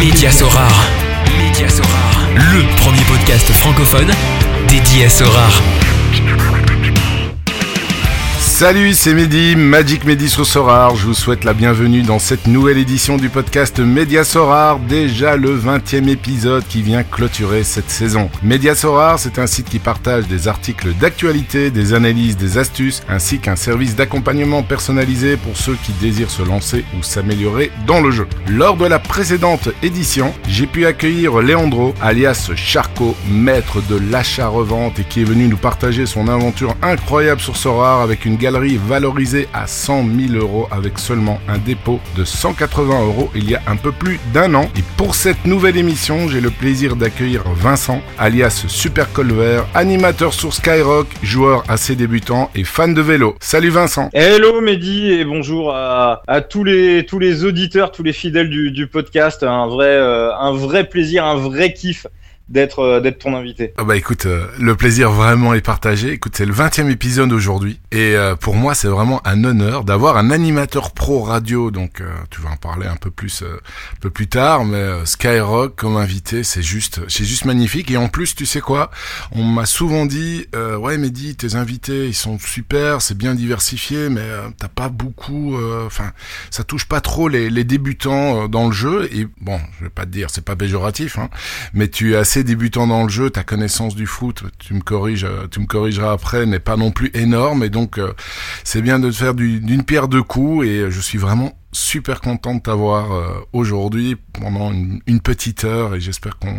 Média Sorare. Média Sorare. Le premier podcast francophone dédié à Sorare. Salut, c'est Mehdi, Magic Mehdi sur Sorar. Je vous souhaite la bienvenue dans cette nouvelle édition du podcast Média Sorar, déjà le 20e épisode qui vient clôturer cette saison. Média Sorar, c'est un site qui partage des articles d'actualité, des analyses, des astuces, ainsi qu'un service d'accompagnement personnalisé pour ceux qui désirent se lancer ou s'améliorer dans le jeu. Lors de la précédente édition, j'ai pu accueillir Leandro, alias Charco, maître de l'achat-revente et qui est venu nous partager son aventure incroyable sur Sorar avec une gamme valorisée à 100 000 euros avec seulement un dépôt de 180 euros il y a un peu plus d'un an. Et pour cette nouvelle émission, j'ai le plaisir d'accueillir Vincent, alias Super Colver, animateur sur Skyrock, joueur assez débutant et fan de vélo. Salut Vincent. Hello Mehdi et bonjour à, tous les tous les auditeurs, tous les fidèles du, podcast. Un vrai euh, un vrai plaisir, un vrai kiff d'être euh, d'être ton invité. Ah bah écoute, euh, le plaisir vraiment est partagé. Écoute, c'est le 20e épisode aujourd'hui et euh, pour moi, c'est vraiment un honneur d'avoir un animateur pro radio donc tu vas en parler un peu plus un peu plus tard mais Skyrock comme invité, c'est juste c'est juste magnifique et en plus, tu sais quoi? On m'a souvent dit ouais, Mehdi, tes invités, ils sont super, c'est bien diversifié mais t'as pas beaucoup enfin, ça touche pas trop les, les débutants dans le jeu et bon, je vais pas te dire, c'est pas péjoratif hein, mais tu es assez débutant dans le jeu, ta connaissance du foot, tu me corriges, euh, tu me corrigeras après, n'est pas non plus énorme. Et donc euh, c'est bien de faire d'une pierre deux coups. Et je suis vraiment super content de t'avoir euh, aujourd'hui pendant une, petite heure et j'espère qu'on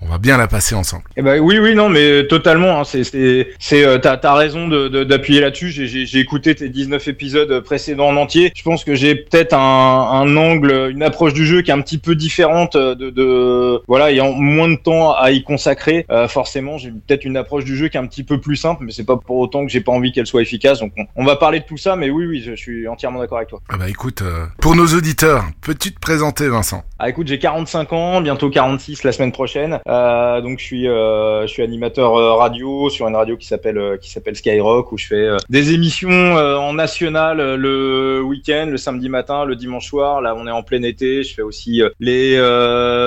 on va bien la passer ensemble. Eh ben oui oui non mais totalement hein, c'est c'est c'est euh, t'as as raison de d'appuyer là-dessus j'ai j'ai écouté tes 19 épisodes précédents en entier je pense que j'ai peut-être un, un angle une approche du jeu qui est un petit peu différente de, de voilà ayant moins de temps à y consacrer euh, forcément j'ai peut-être une approche du jeu qui est un petit peu plus simple mais c'est pas pour autant que j'ai pas envie qu'elle soit efficace donc on, va parler de tout ça mais oui oui je suis entièrement d'accord avec toi. Ah bah écoute pour nos auditeurs, peux-tu te présenter, Vincent? Ah, écoute, j'ai 45 ans, bientôt 46 la semaine prochaine. Euh, donc, je suis, euh, je suis animateur euh, radio sur une radio qui s'appelle euh, qui s'appelle Skyrock où je fais des émissions en national le week-end, le samedi matin, le dimanche soir. Là, on est en plein été. Je fais aussi les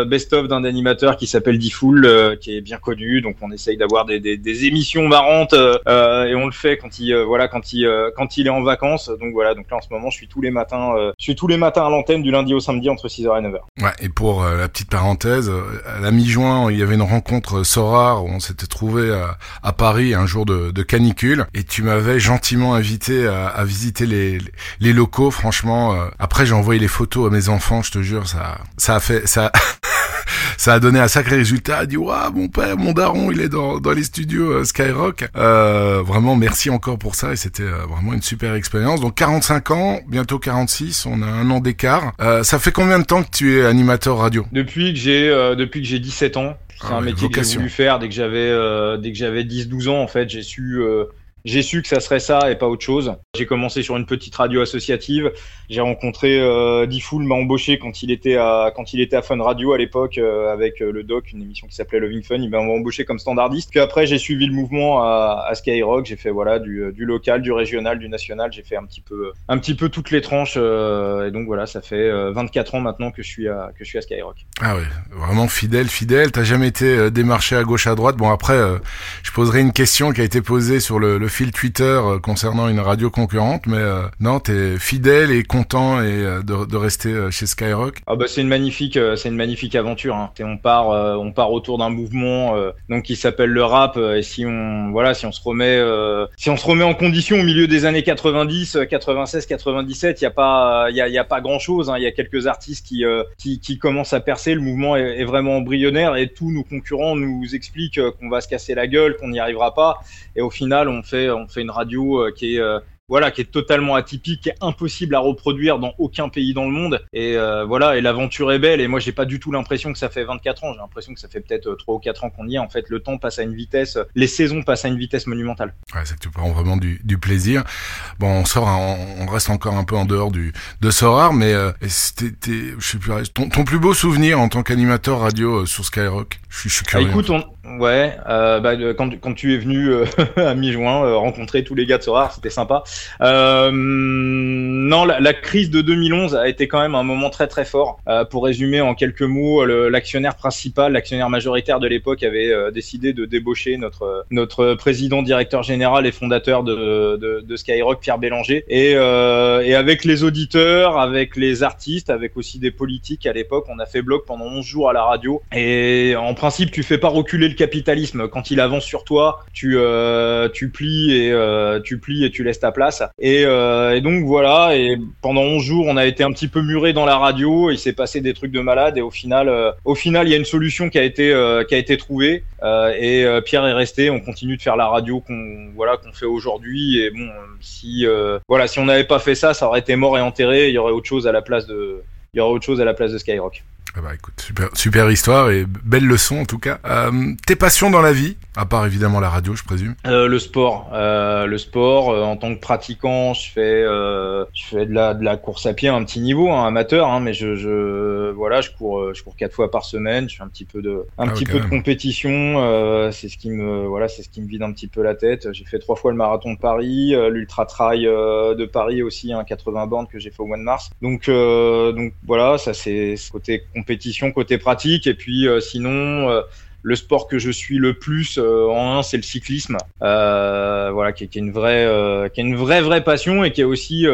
best-of d'un animateur qui s'appelle Diffoul, qui est bien connu. Donc, on essaye d'avoir des, des, des, émissions marrantes et on le fait quand il voilà quand il quand il est en vacances. Donc voilà. Donc là, en ce moment, je suis tous les matins, tous les matin à l'antenne du lundi au samedi entre 6h et 9h. Ouais, et pour euh, la petite parenthèse, euh, à la mi-juin, il y avait une rencontre Sora où on s'était trouvé à, Paris un jour de, canicule et tu m'avais gentiment invité à, visiter les, locaux. Franchement, euh, après j'ai envoyé les photos à mes enfants, je te jure, ça, ça a fait, ça. ça a donné un sacré résultat. Il dit waouh mon père, mon daron, il est dans, dans les studios Skyrock. Euh, vraiment merci encore pour ça et c'était vraiment une super expérience. Donc 45 ans, bientôt 46, on a un an d'écart. Euh, ça fait combien de temps que tu es animateur radio? Depuis que j'ai euh, depuis que j'ai 17 ans. C'est ah un métier que j'ai voulu faire dès que j'avais euh, dès que j'avais 10-12 ans en fait. J'ai su j'ai su que ça serait ça et pas autre chose. J'ai commencé sur une petite radio associative. J'ai rencontré euh, m'a embauché quand il était à quand il était à Fun Radio à l'époque euh, avec euh, le Doc, une émission qui s'appelait Loving Fun. Il m'a embauché comme standardiste. Après j'ai suivi le mouvement à, Skyrock. J'ai fait voilà du, euh, du, local, du régional, du national. J'ai fait un petit peu un petit peu toutes les tranches. et donc voilà, ça fait 24 ans maintenant que je suis à que je suis à Skyrock. Ah ouais, vraiment fidèle, fidèle. T'as jamais été démarché à gauche à droite? Bon après, je poserai une question qui a été posée sur le fil Twitter euh, concernant une radio concurrente, mais euh, non, t'es fidèle et content et euh, de, rester chez Skyrock. Ah bah c'est une magnifique, c'est une magnifique aventure. Hein. Et on part, on part autour d'un mouvement donc qui s'appelle le rap. et si on, voilà, si on se remet, si on se remet en condition au milieu des années 90, 96, 97, il y a pas, y a, pas grand chose. Hein. Il y a quelques artistes qui, qui, qui commencent à percer. Le mouvement est, est vraiment embryonnaire et tous nos concurrents nous expliquent qu'on va se casser la gueule, qu'on n'y arrivera pas. Et au final, on fait, on fait une radio euh, qui est euh, voilà, qui est totalement atypique, qui est impossible à reproduire dans aucun pays dans le monde. Et euh, voilà, et l'aventure est belle. Et moi, j'ai pas du tout l'impression que ça fait 24 ans. J'ai l'impression que ça fait peut-être 3 ou 4 ans qu'on y est. En fait, le temps passe à une vitesse, les saisons passent à une vitesse monumentale. Ouais, c'est que tu prends vraiment du, du, plaisir. Bon, on sort, on, reste encore un peu en dehors du de Sorar, mais euh, c'était, je sais plus, ton, ton, plus beau souvenir en tant qu'animateur radio sur Skyrock? Je suis, je suis curieux. Ah, écoute, on, Ouais, euh, bah, quand, quand, tu es venu euh, à mi-juin euh, rencontrer tous les gars de Sorar, c'était sympa. Euh, non, la, la, crise de 2011 a été quand même un moment très très fort. Euh, pour résumer en quelques mots, l'actionnaire principal, l'actionnaire majoritaire de l'époque avait euh, décidé de débaucher notre notre président, directeur général et fondateur de, de, de Skyrock, Pierre Bélanger. Et, euh, et avec les auditeurs, avec les artistes, avec aussi des politiques à l'époque, on a fait bloc pendant 11 jours à la radio. Et en principe, tu fais pas reculer le capitalisme. Quand il avance sur toi, tu, euh, tu plies et euh, tu plies et tu laisses ta place. Et, euh, et, donc voilà. Et pendant 11 jours, on a été un petit peu muré dans la radio. Il s'est passé des trucs de malade. Et au final, euh, au final, il y a une solution qui a été euh, qui a été trouvée. Et Pierre est resté. On continue de faire la radio qu'on voilà qu'on fait aujourd'hui. Et bon, si voilà, si on n'avait pas fait ça, ça aurait été mort et enterré. Il y aurait autre chose à la place de il y aurait autre chose à la place de Skyrock. Ah bah écoute, super, super histoire et belle leçon en tout cas. Euh, tes passions dans la vie, à part évidemment la radio, je présume? Euh, le sport, euh, le sport. En tant que pratiquant, je fais, je fais de la de la course à pied à un petit niveau, hein, amateur, hein, mais je, je, voilà, je cours, je cours quatre fois par semaine. Je fais un petit peu de, un ah, petit peu de compétition. c'est ce qui me, voilà, c'est ce qui me vide un petit peu la tête. J'ai fait trois fois le marathon de Paris, l'ultra trail de Paris aussi, un hein, 80 bornes que j'ai fait au mois de mars. Donc, donc voilà, ça c'est côté compétition, côté pratique. Et puis euh, sinon, euh, le sport que je suis le plus euh, en un, c'est le cyclisme. Euh, voilà, qui, qui, est une vraie, euh, qui est une vraie vraie passion et qui est aussi,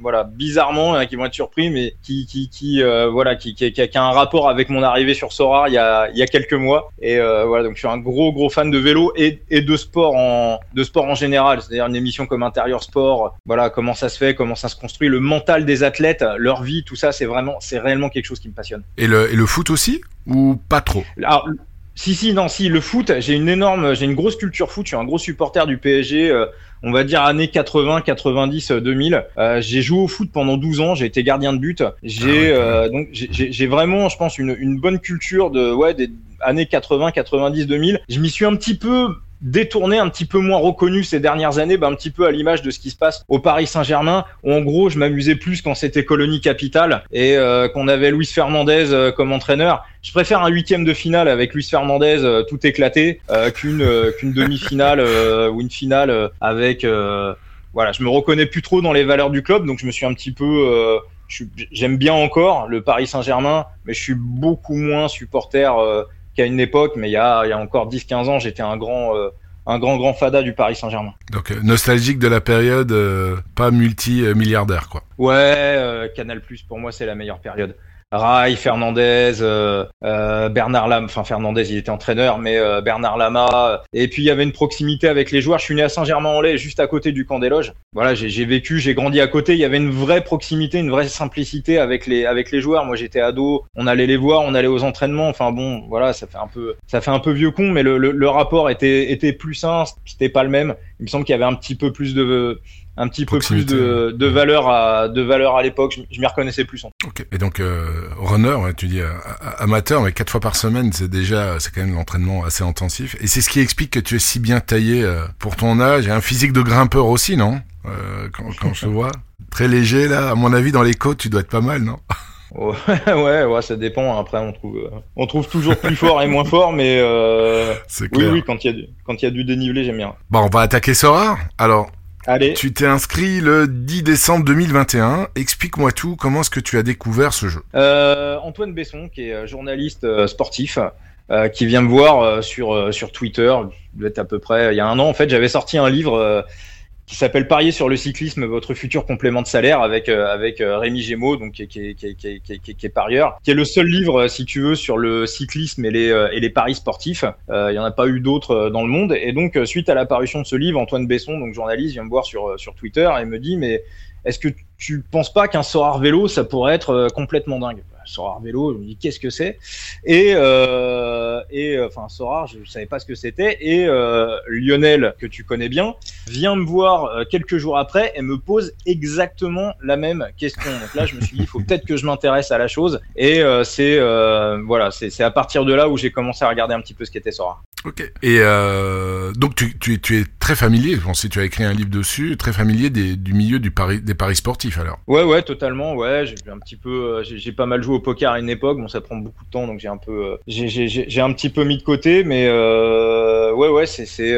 voilà, bizarrement, hein, qui vont être surpris, mais qui, qui, qui voilà, qui, qui, qui, a un rapport avec mon arrivée sur Sora il y a, il y a quelques mois. Et voilà, donc je suis un gros gros fan de vélo et, et de sport en, de sport en général. C'est-à-dire une émission comme Intérieur Sport. Voilà, comment ça se fait, comment ça se construit, le mental des athlètes, leur vie, tout ça, c'est vraiment, c'est réellement quelque chose qui me passionne. Et le, et le foot aussi ou pas trop? Alors, si, si, non, si, le foot, j'ai une énorme, j'ai une grosse culture foot, je suis un gros supporter du PSG, euh, on va dire années 80, 90, 2000. Euh, j'ai joué au foot pendant 12 ans, j'ai été gardien de but. J'ai ah euh, donc j'ai vraiment, je pense, une, une bonne culture de ouais des années 80, 90, 2000. Je m'y suis un petit peu détourné, un petit peu moins reconnu ces dernières années, bah, un petit peu à l'image de ce qui se passe au Paris Saint-Germain, où en gros je m'amusais plus quand c'était colonie capitale et euh, qu'on avait Luis Fernandez euh, comme entraîneur. Je préfère un huitième de finale avec Luis Fernandez euh, tout éclaté qu'une qu'une demi-finale ou une finale avec voilà, je me reconnais plus trop dans les valeurs du club, donc je me suis un petit peu j'aime bien encore le Paris Saint-Germain, mais je suis beaucoup moins supporter qu'à une époque, mais il y a, il y a encore 10-15 ans, j'étais un grand, euh, un grand, grand fada du Paris Saint-Germain. Donc euh, nostalgique de la période, euh, pas multi-milliardaire, quoi. Ouais, Canal Plus pour moi c'est la meilleure période. Rai, Fernandez, euh, euh, Bernard Lama, enfin Fernandez il était entraîneur, mais euh, Bernard Lama. Et puis il y avait une proximité avec les joueurs. Je suis né à Saint-Germain-en-Laye, juste à côté du camp des loges. Voilà, j'ai vécu, j'ai grandi à côté. Il y avait une vraie proximité, une vraie simplicité avec les avec les joueurs. Moi j'étais ado, on allait les voir, on allait aux entraînements. Enfin bon, voilà, ça fait un peu ça fait un peu vieux con, mais le, le, le rapport était était plus sain, c'était pas le même. Il me semble qu'il y avait un petit peu plus de un petit peu plus de, de, valeur à de valeur à l'époque. Je, m'y reconnaissais plus. Ok. Et donc euh, runner, ouais, tu dis euh, amateur, mais quatre fois par semaine, c'est déjà c'est quand même l'entraînement assez intensif. Et c'est ce qui explique que tu es si bien taillé euh, pour ton âge et un physique de grimpeur aussi, non? Quand, quand je te vois très léger là, à mon avis dans les côtes, tu dois être pas mal, non? Ouais, ouais, ça dépend. Après, on trouve, on trouve toujours plus fort et moins fort, mais euh, oui, oui, quand il y a du, quand il y a du dénivelé, j'aime bien. Bon, on va attaquer Sora. Alors, Allez. Tu t'es inscrit le 10 décembre 2021. Explique-moi tout. Comment est-ce que tu as découvert ce jeu? Euh, Antoine Besson, qui est euh, journaliste euh, sportif, euh, qui vient me voir sur sur Twitter. Doit être à peu près il y a un an. En fait, j'avais sorti un livre qui s'appelle Parier sur le cyclisme, votre futur complément de salaire avec euh, avec euh, Rémi Gémeaux, donc qui, est parieur, qui est le seul livre, euh, si tu veux, sur le cyclisme et les et les paris sportifs. Il y en a pas eu d'autres dans le monde. Et donc suite à l'apparition de ce livre, Antoine Besson, donc journaliste, vient me voir sur sur Twitter et me dit mais est-ce que tu penses pas qu'un Sorar vélo ça pourrait être complètement dingue? Sorar vélo, je me dis qu'est-ce que c'est? Et euh, et enfin Sorar, je, je savais pas ce que c'était. Et euh, Lionel que tu connais bien vient me voir euh, quelques jours après et me pose exactement la même question. Donc là, je me suis dit, il faut peut-être que je m'intéresse à la chose. Et euh, c'est euh, voilà, c'est à partir de là où j'ai commencé à regarder un petit peu ce qu'était Sora. Ok. Et euh, donc tu, tu, tu, es très familier, je pense que tu as écrit un livre dessus, très familier des, du milieu du des paris sportifs alors? Ouais, ouais, totalement. Ouais, j'ai un petit peu, j'ai pas mal joué au poker à une époque. Bon, ça prend beaucoup de temps, donc j'ai un peu, j'ai un petit peu mis de côté, mais ouais, ouais, c'est c'est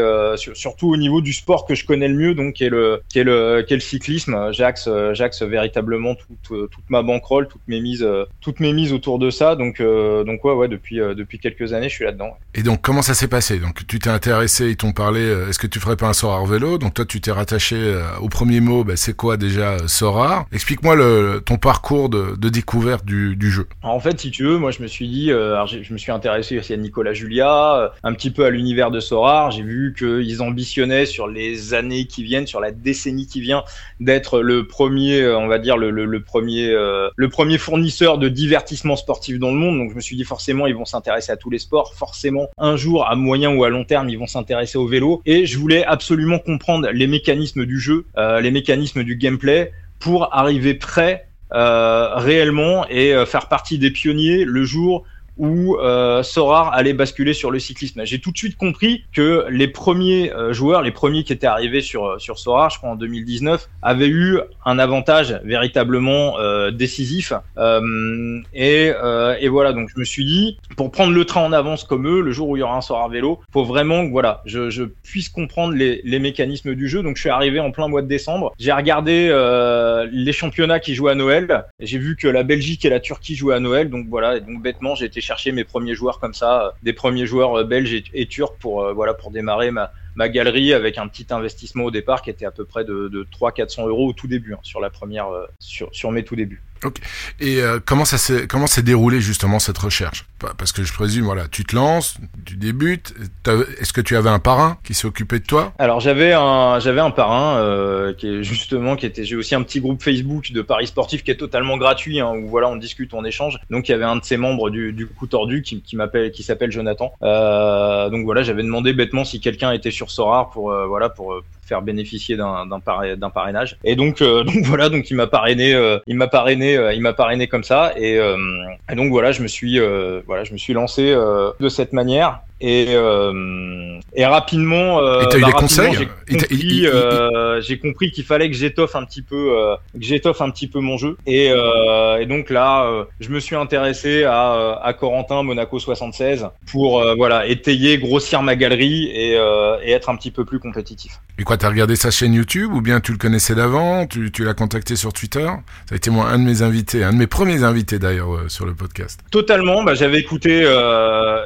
surtout au niveau du sport que je connais le mieux, donc qui est le est le est le cyclisme. J'axe j'axe véritablement toute toute ma bankroll, toutes mes mises toutes mes mises autour de ça. Donc donc ouais, ouais, depuis depuis quelques années, je suis là-dedans. Et donc comment ça s'est passé? Donc tu t'es intéressé, ils t'ont parlé. Est-ce que tu ferais pas un Sorar vélo? Donc toi, tu t'es rattaché au premier mot. Bah, c'est quoi déjà Sorar Explique-moi ton parcours de, de découverte du, jeu. En fait, si tu veux, moi je me suis dit, alors, je me suis intéressé aussi à Nicolas Julia, un petit peu à l'univers de Sorar. J'ai vu qu'ils ambitionnaient sur les années qui viennent, sur la décennie qui vient, d'être le premier, on va dire le, le, le premier, le premier fournisseur de divertissement sportif dans le monde. Donc je me suis dit forcément, ils vont s'intéresser à tous les sports. Forcément, un jour, à moyen ou à long terme, ils vont s'intéresser au vélo. Et je voulais absolument comprendre les mécanismes du jeu, euh, les mécanismes du gameplay pour arriver prêt euh, réellement et euh, faire partie des pionniers le jour où euh, Sorar allait basculer sur le cyclisme. J'ai tout de suite compris que les premiers euh, joueurs, les premiers qui étaient arrivés sur euh, sur Sorar, je crois en 2019, avaient eu un avantage véritablement euh, décisif. Euh, et, et, voilà, donc je me suis dit, pour prendre le train en avance comme eux, le jour où il y aura un Sorar vélo, faut vraiment que voilà, je, je puisse comprendre les, les, mécanismes du jeu. Donc je suis arrivé en plein mois de décembre. J'ai regardé les championnats qui jouaient à Noël. J'ai vu que la Belgique et la Turquie jouaient à Noël. Donc voilà, donc bêtement, j'ai été chercher mes premiers joueurs comme ça, euh, des premiers joueurs euh, belges et, turcs pour euh, voilà pour démarrer ma, ma galerie avec un petit investissement au départ qui était à peu près de, de 300-400 euros au tout début hein, sur la première sur, sur mes tout débuts. Et euh, comment ça s'est comment s'est déroulé justement cette recherche? Parce que je présume, voilà, tu te lances, tu débutes. Est-ce que tu avais un parrain qui s'est occupé de toi? Alors j'avais un j'avais un parrain euh, qui est justement qui était j'ai aussi un petit groupe Facebook de paris sportifs qui est totalement gratuit hein, où voilà on discute on échange. Donc il y avait un de ses membres du, du coup tordu qui, qui m'appelle qui s'appelle Jonathan. Euh, donc voilà j'avais demandé bêtement si quelqu'un était sur Sorar pour euh, voilà pour, faire bénéficier d'un d'un parrainage. Et donc donc voilà donc il m'a parrainé il m'a parrainé euh, il m'a parrainé comme ça et, euh, et, donc voilà, je me suis euh, voilà, je me suis lancé de cette manière et, euh, et rapidement, euh, et as eu bah, des conseils j'ai compris, euh, compris qu'il fallait que j'étoffe un petit peu, euh, que j'étoffe un petit peu mon jeu. Et, euh, et donc là, euh, je me suis intéressé à, à Corentin Monaco 76 pour voilà étayer, grossir ma galerie et, et être un petit peu plus compétitif. Et quoi, t'as regardé sa chaîne YouTube ou bien tu le connaissais d'avant Tu, l'as contacté sur Twitter? Ça a été moi un de mes invités, un de mes premiers invités d'ailleurs sur le podcast. Totalement. Bah, j'avais écouté,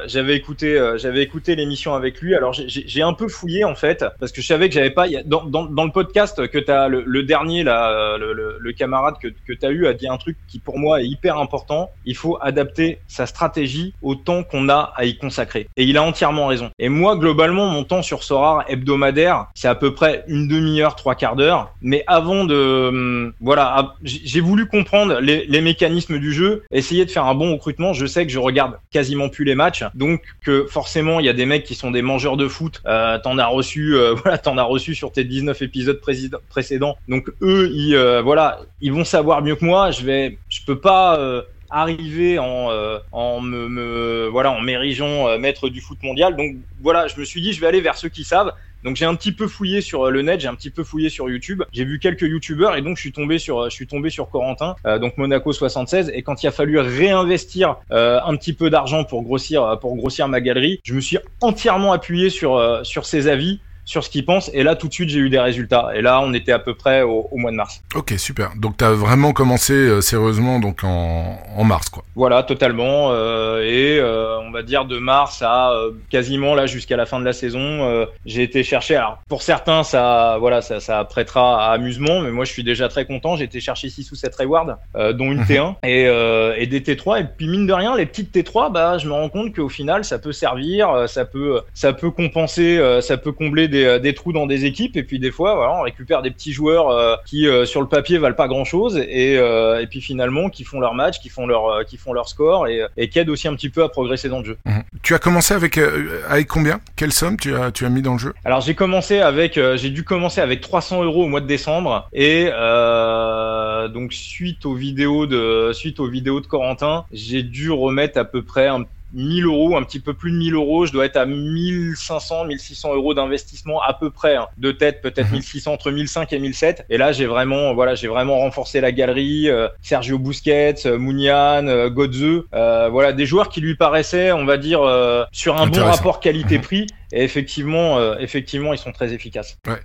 j'avais écouté j'avais écouté l'émission avec lui. Alors j'ai un peu fouillé en fait parce que je savais que j'avais pas dans, le podcast que tu as le, dernier le, camarade que, que tu as eu a dit un truc qui pour moi est hyper important. Il faut adapter sa stratégie au temps qu'on a à y consacrer. Et il a entièrement raison. Et moi globalement mon temps sur Sorar hebdomadaire, c'est à peu près une demi-heure, trois quarts d'heure. Mais avant de hum, voilà, j'ai voulu comprendre les, mécanismes du jeu, essayer de faire un bon recrutement. Je sais que je regarde quasiment plus les matchs, donc que forcément il y a des mecs qui sont des mangeurs de foot. Euh, t'en as reçu, euh, voilà, t'en as reçu sur tes 19 épisodes précédents. Donc eux, ils, euh, voilà, ils vont savoir mieux que moi. Je vais, je peux pas arriver en, en me, voilà, en m'érigeant maître du foot mondial. Donc voilà, je me suis dit, je vais aller vers ceux qui savent. Donc j'ai un petit peu fouillé sur euh, le net, j'ai un petit peu fouillé sur YouTube, j'ai vu quelques YouTubeurs et donc je suis tombé sur, euh, je suis tombé sur Corentin, euh, donc Monaco 76. Et quand il a fallu réinvestir euh, un petit peu d'argent pour grossir, pour grossir ma galerie, je me suis entièrement appuyé sur sur ses avis sur ce qu'ils pensent. Et là, tout de suite, j'ai eu des résultats. Et là, on était à peu près au, au mois de mars. Ok, super. Donc, tu as vraiment commencé euh, sérieusement donc en, en, mars, quoi. Voilà, totalement. Euh, et euh, on va dire de mars à quasiment là jusqu'à la fin de la saison, j'ai été chercher. Alors, pour certains, ça, voilà, ça, ça prêtera à amusement, mais moi, je suis déjà très content. J'ai été chercher 6 ou 7 rewards, dont une mhm. T1 et, et, des T3. Et puis, mine de rien, les petites T3, bah, je me rends compte qu'au final, ça peut servir, ça peut, ça peut compenser, ça peut combler des, euh, des, trous dans des équipes. Et puis des fois voilà, on récupère des petits joueurs euh, qui euh, sur le papier valent pas grand chose et, et puis finalement qui font leur match, qui font leur qui font leur score et, et qui aident aussi un petit peu à progresser dans le jeu. Mmh. Tu as commencé avec avec combien? Quelle somme tu as tu as mis dans le jeu? Alors j'ai commencé avec j'ai dû commencer avec 300 euros au mois de décembre. Et donc suite aux vidéos de suite aux vidéos de Corentin, j'ai dû remettre à peu près un 1000 euros, un petit peu plus de 1000 euros. Je dois être à 1500, 1600 euros d'investissement à peu près. Hein. De tête, peut-être 1600 mhm. entre 1005 et 1007. Et là, j'ai vraiment, voilà, j'ai vraiment renforcé la galerie. Euh, Sergio Busquets, euh, Mounian, euh, Godze, voilà, des joueurs qui lui paraissaient, on va dire, sur un bon rapport qualité-prix. Et effectivement, effectivement, ils sont très efficaces. Ouais.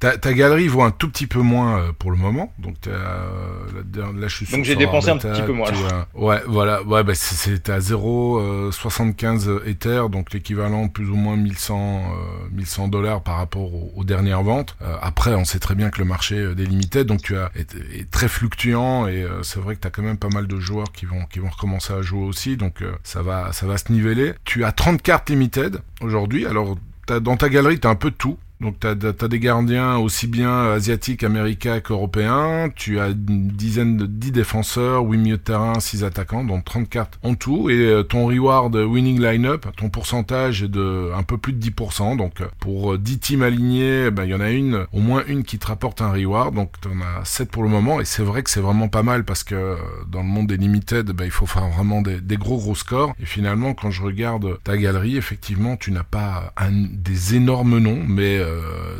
Ta, ta, galerie vaut un tout petit peu moins euh, pour le moment, donc as, euh, là, je suis Donc j'ai dépensé un petit peu moins. ouais, voilà, ouais, bah c'est à 0,75 euh, Ether, donc l'équivalent plus ou moins 1100 1100 dollars par rapport aux, dernières ventes. après, on sait très bien que le marché des limited, donc tu as est, très fluctuant et c'est vrai que tu as quand même pas mal de joueurs qui vont qui vont recommencer à jouer aussi, donc ça va ça va se niveler. Tu as 30 cartes limited aujourd'hui, alors dans ta galerie, tu as un peu de tout. Donc tu as, des gardiens aussi bien asiatiques, américains qu'européens. Tu as une dizaine de 10 défenseurs, 8 milieux de terrain, 6 attaquants, donc 30 cartes en tout. Et euh, ton reward winning lineup, ton pourcentage est de un peu plus de 10%. Donc pour 10 teams alignés, ben, il y en a une, au moins une qui te rapporte un reward. Donc tu en as 7 pour le moment. Et c'est vrai que c'est vraiment pas mal parce que euh, dans le monde des limited, ben, il faut faire vraiment des, gros gros scores. Et finalement, quand je regarde ta galerie, effectivement, tu n'as pas des énormes noms, mais euh, euh,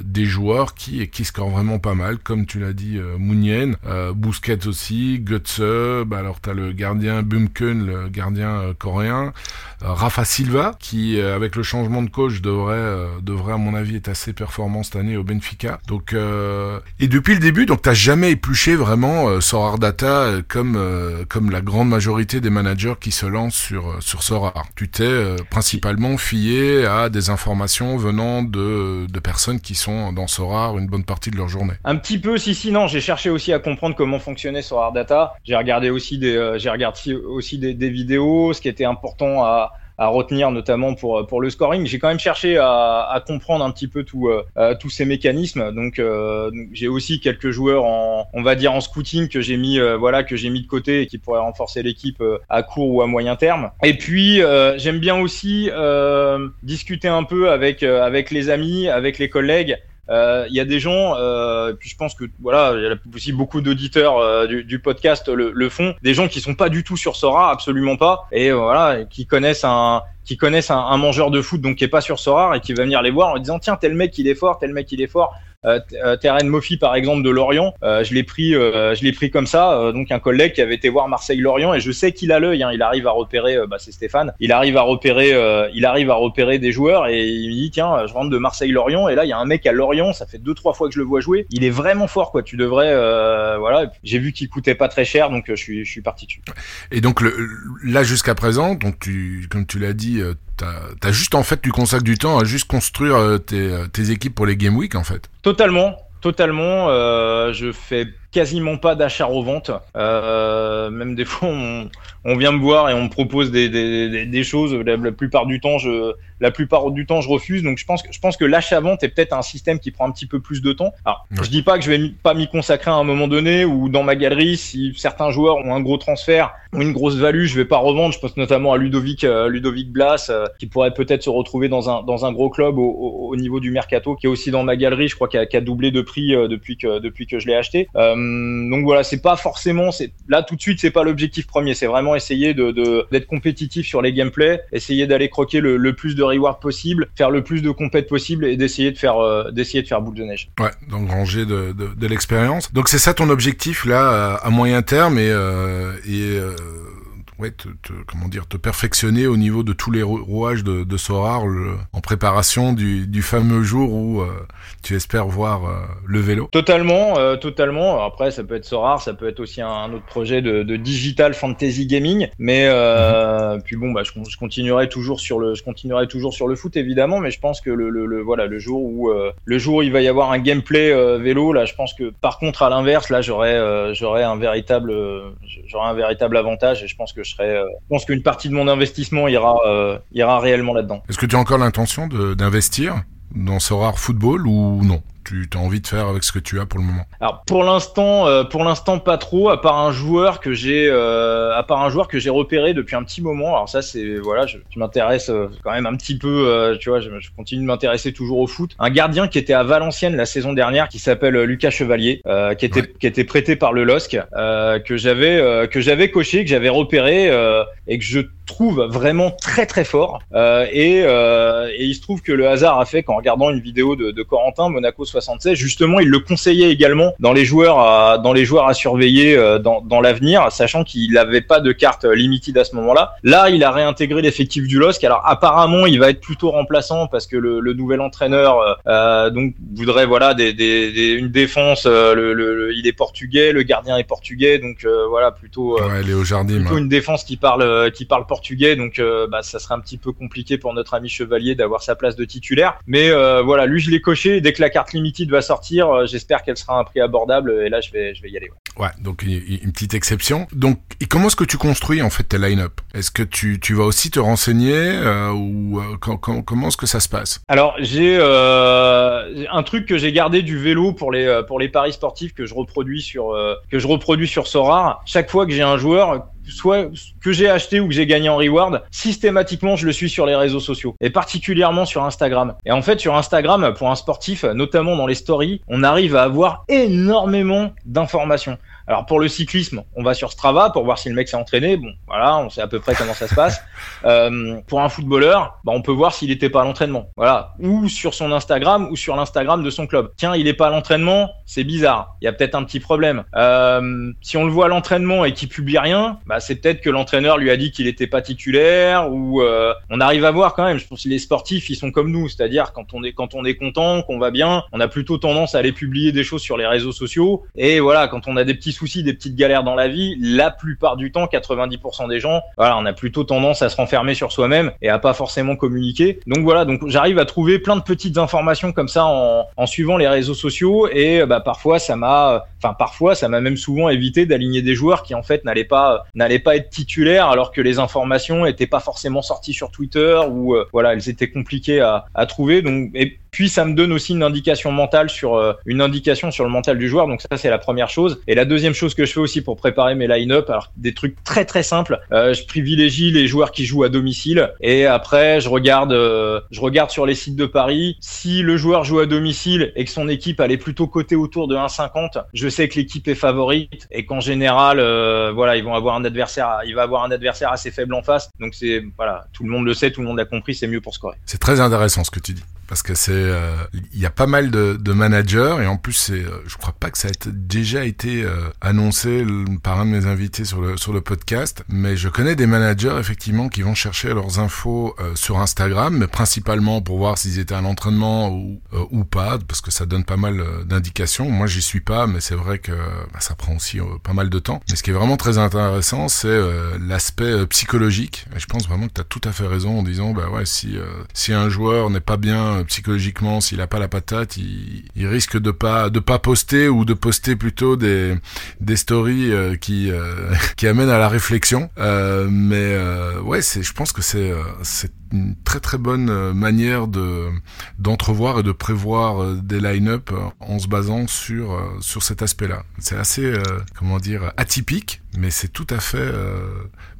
des joueurs qui qui scorent vraiment pas mal, comme tu l'as dit, euh, Mounien, euh, Busquets aussi, Götze, bah alors t'as le gardien Bumken, le gardien coréen, Rafa Silva, qui avec le changement de coach devrait devrait à mon avis être assez performant cette année au Benfica. Donc et depuis le début, donc t'as jamais épluché vraiment Sorar Data comme comme la grande majorité des managers qui se lancent sur sur Sorar. Tu t'es principalement fié à des informations venant de de personnes qui sont dans Sorar une bonne partie de leur journée. Un petit peu, si, si, non. J'ai cherché aussi à comprendre comment fonctionnait Sorar Data. J'ai regardé aussi des, euh, j'ai regardé aussi des, vidéos, ce qui était important à, à retenir notamment pour pour le scoring. J'ai quand même cherché à, comprendre un petit peu euh, euh tous ces mécanismes. Donc euh, j'ai aussi quelques joueurs en on va dire en scouting que j'ai mis voilà que j'ai mis de côté et qui pourraient renforcer l'équipe à court ou à moyen terme. Et puis j'aime bien aussi discuter un peu avec avec les amis, avec les collègues euh, il y a des gens, euh, puis je pense que voilà, il y a aussi beaucoup d'auditeurs euh, du, du, podcast le, le, font, des gens qui sont pas du tout sur Sora, absolument pas, et voilà, qui connaissent un qui connaissent un, mangeur de foot donc qui est pas sur Sora et qui va venir les voir en disant tiens tel mec il est fort, tel mec il est fort. Euh, euh, Terren Moffi par exemple de Lorient, euh, je l'ai pris, je l'ai pris comme ça. donc un collègue qui avait été voir Marseille-Lorient et je sais qu'il a l'œil. Hein, il arrive à repérer, bah, c'est Stéphane. Il arrive à repérer, il arrive à repérer des joueurs et il me dit tiens, je rentre de Marseille-Lorient et là il y a un mec à Lorient. Ça fait deux trois fois que je le vois jouer. Il est vraiment fort quoi. Tu devrais, voilà. J'ai vu qu'il coûtait pas très cher donc je suis, parti dessus. Et donc là jusqu'à présent, donc comme tu l'as dit T'as as juste en fait, tu consacres du temps à juste construire euh, tes, euh, tes, équipes pour les Game Week en fait. Totalement, totalement. Euh, je fais quasiment pas d'achat-revente. Euh, même des fois, on, on, vient me voir et on me propose des, des, des choses. La, plupart du temps, je, la plupart du temps, je refuse. Donc, je pense que, je pense que l'achat-vente est peut-être un système qui prend un petit peu plus de temps. Alors, je dis pas que je vais pas m'y consacrer à un moment donné ou dans ma galerie, si certains joueurs ont un gros transfert ou une grosse value, je vais pas revendre. Je pense notamment à Ludovic, euh, Ludovic Blas, euh, qui pourrait peut-être se retrouver dans un, dans un gros club au, au, niveau du mercato, qui est aussi dans ma galerie. Je crois qu'il a, a, doublé de prix euh, depuis que, depuis que je l'ai acheté. Donc voilà, c'est pas forcément, là tout de suite, c'est pas l'objectif premier. C'est vraiment essayer d'être compétitif sur les gameplays, essayer d'aller croquer le, plus de reward possible, faire le plus de compètes possible et d'essayer de faire euh, boule de neige. Ouais, d'engranger de, de, l'expérience. Donc c'est ça ton objectif là à moyen terme et, euh, et euh, ouais, te, comment dire, te perfectionner au niveau de tous les rouages de, de Sorar en préparation du, du, fameux jour où euh, tu espères voir euh, le vélo Totalement, euh, totalement. Après, ça peut être Sorar, ça peut être aussi un, autre projet de, de, digital fantasy gaming, mais mhm. puis bon, bah, je, je, continuerai toujours sur le, je continuerai toujours sur le foot évidemment, mais je pense que le, le, voilà, le jour où le jour où il va y avoir un gameplay vélo, là, je pense que par contre à l'inverse, là, j'aurais j'aurais un véritable, j'aurais un véritable avantage et je pense que euh, je pense qu'une partie de mon investissement ira, euh, ira réellement là-dedans. Est-ce que tu as encore l'intention d'investir dans ce rare football ou non? Tu as envie de faire avec ce que tu as pour le moment Alors pour l'instant, euh, pour l'instant pas trop, à part un joueur que j'ai, euh, à part un joueur que j'ai repéré depuis un petit moment. Alors ça c'est voilà, je, m'intéresse euh, quand même un petit peu, tu vois, je, je continue de m'intéresser toujours au foot. Un gardien qui était à Valenciennes la saison dernière, qui s'appelle Lucas Chevalier, qui était qui était prêté par le LOSC, que j'avais que j'avais coché, que j'avais repéré, et que je trouve vraiment très très fort. Euh, et, euh, et, il se trouve que le hasard a fait qu'en regardant une vidéo de, de, Corentin, Monaco 76, justement, il le conseillait également dans les joueurs à, dans les joueurs à surveiller euh, dans, dans l'avenir, sachant qu'il n'avait pas de carte limited à ce moment-là. Là, il a réintégré l'effectif du LOSC. Alors apparemment, il va être plutôt remplaçant parce que le, le nouvel entraîneur euh, euh donc voudrait voilà des, des, des une défense. Le, le, il est portugais, le gardien est portugais, donc voilà plutôt, ouais, Léo Jardim, plutôt une défense qui parle qui parle portugais portugais, donc euh, bah, ça serait un petit peu compliqué pour notre ami Chevalier d'avoir sa place de titulaire. Mais euh, voilà, lui je l'ai coché. Dès que la carte limited va sortir, euh, j'espère qu'elle sera à un prix abordable. Et là, je vais, je vais y aller. Ouais, donc une, petite exception. Donc, comment est-ce que tu construis en fait tes line-up? Est-ce que tu, tu vas aussi te renseigner ou comment est-ce que ça se passe? Alors, j'ai un truc que j'ai gardé du vélo pour les pour les paris sportifs que je reproduis sur que je reproduis sur Sorar. Chaque fois que j'ai un joueur soit que j'ai acheté ou que j'ai gagné en reward, systématiquement je le suis sur les réseaux sociaux et particulièrement sur Instagram. Et en fait sur Instagram pour un sportif, notamment dans les stories, on arrive à avoir énormément d'informations. Alors pour le cyclisme, on va sur Strava pour voir si le mec s'est entraîné. Bon, voilà, on sait à peu près comment ça se passe. Euh, pour un footballeur, bah, on peut voir s'il n'était pas à l'entraînement. Voilà, ou sur son Instagram ou sur l'Instagram de son club. Tiens, il n'est pas à l'entraînement, c'est bizarre. Il y a peut-être un petit problème. Euh, si on le voit à l'entraînement et qu'il publie rien, bah, c'est peut-être que l'entraîneur lui a dit qu'il n'était pas titulaire ou euh, on arrive à voir quand même. Je pense que les sportifs, ils sont comme nous, c'est-à-dire quand on est quand on est content, qu'on va bien, on a plutôt tendance à aller publier des choses sur les réseaux sociaux. Et voilà, quand on a des petits soucis, des petites galères dans la vie, la plupart du temps, 90% des gens, voilà, on a plutôt tendance à se renfermer sur soi-même et à pas forcément communiquer. Donc voilà, donc j'arrive à trouver plein de petites informations comme ça en, suivant les réseaux sociaux et bah, parfois ça m'a, enfin parfois ça m'a même souvent évité d'aligner des joueurs qui en fait n'allaient pas n'allaient pas être titulaires alors que les informations étaient pas forcément sorties sur Twitter ou euh, voilà elles étaient compliquées à, à trouver. Donc et puis ça me donne aussi une indication mentale sur euh, une indication sur le mental du joueur. Donc ça c'est la première chose. Et la deuxième chose que je fais aussi pour préparer mes line-up, alors des trucs très très simples. Euh, je privilégie les joueurs qui jouent à domicile et après je regarde euh, je regarde sur les sites de Paris si le joueur joue à domicile et que son équipe est plutôt cotée autour de 1,50. Je sais que l'équipe est favorite et qu'en général voilà ils vont avoir un adversaire il va avoir un adversaire assez faible en face. Donc c'est voilà tout le monde le sait, tout le monde l'a compris, c'est mieux pour scorer. C'est très intéressant ce que tu dis parce que c'est euh, il y a pas mal de, de managers et en plus c'est euh, je crois pas que ça a déjà été euh, annoncé par un de mes invités sur le sur le podcast mais je connais des managers effectivement qui vont chercher leurs infos sur Instagram mais principalement pour voir s'ils étaient à l'entraînement ou ou pas parce que ça donne pas mal d'indications. Moi j'y suis pas mais c'est vrai que bah, ça prend aussi pas mal de temps. Mais ce qui est vraiment très intéressant c'est l'aspect psychologique. Et je pense vraiment que tu as tout à fait raison en disant bah ouais si si un joueur n'est pas bien psychologiquement, s'il a pas la patate, il, il, risque de pas de pas poster ou de poster plutôt des des stories euh, qui euh, qui amènent à la réflexion. Euh, mais euh, ouais, c'est je pense que c'est c'est une très très bonne manière de d'entrevoir et de prévoir des line-up en se basant sur sur cet aspect-là. C'est assez comment dire atypique, mais c'est tout à fait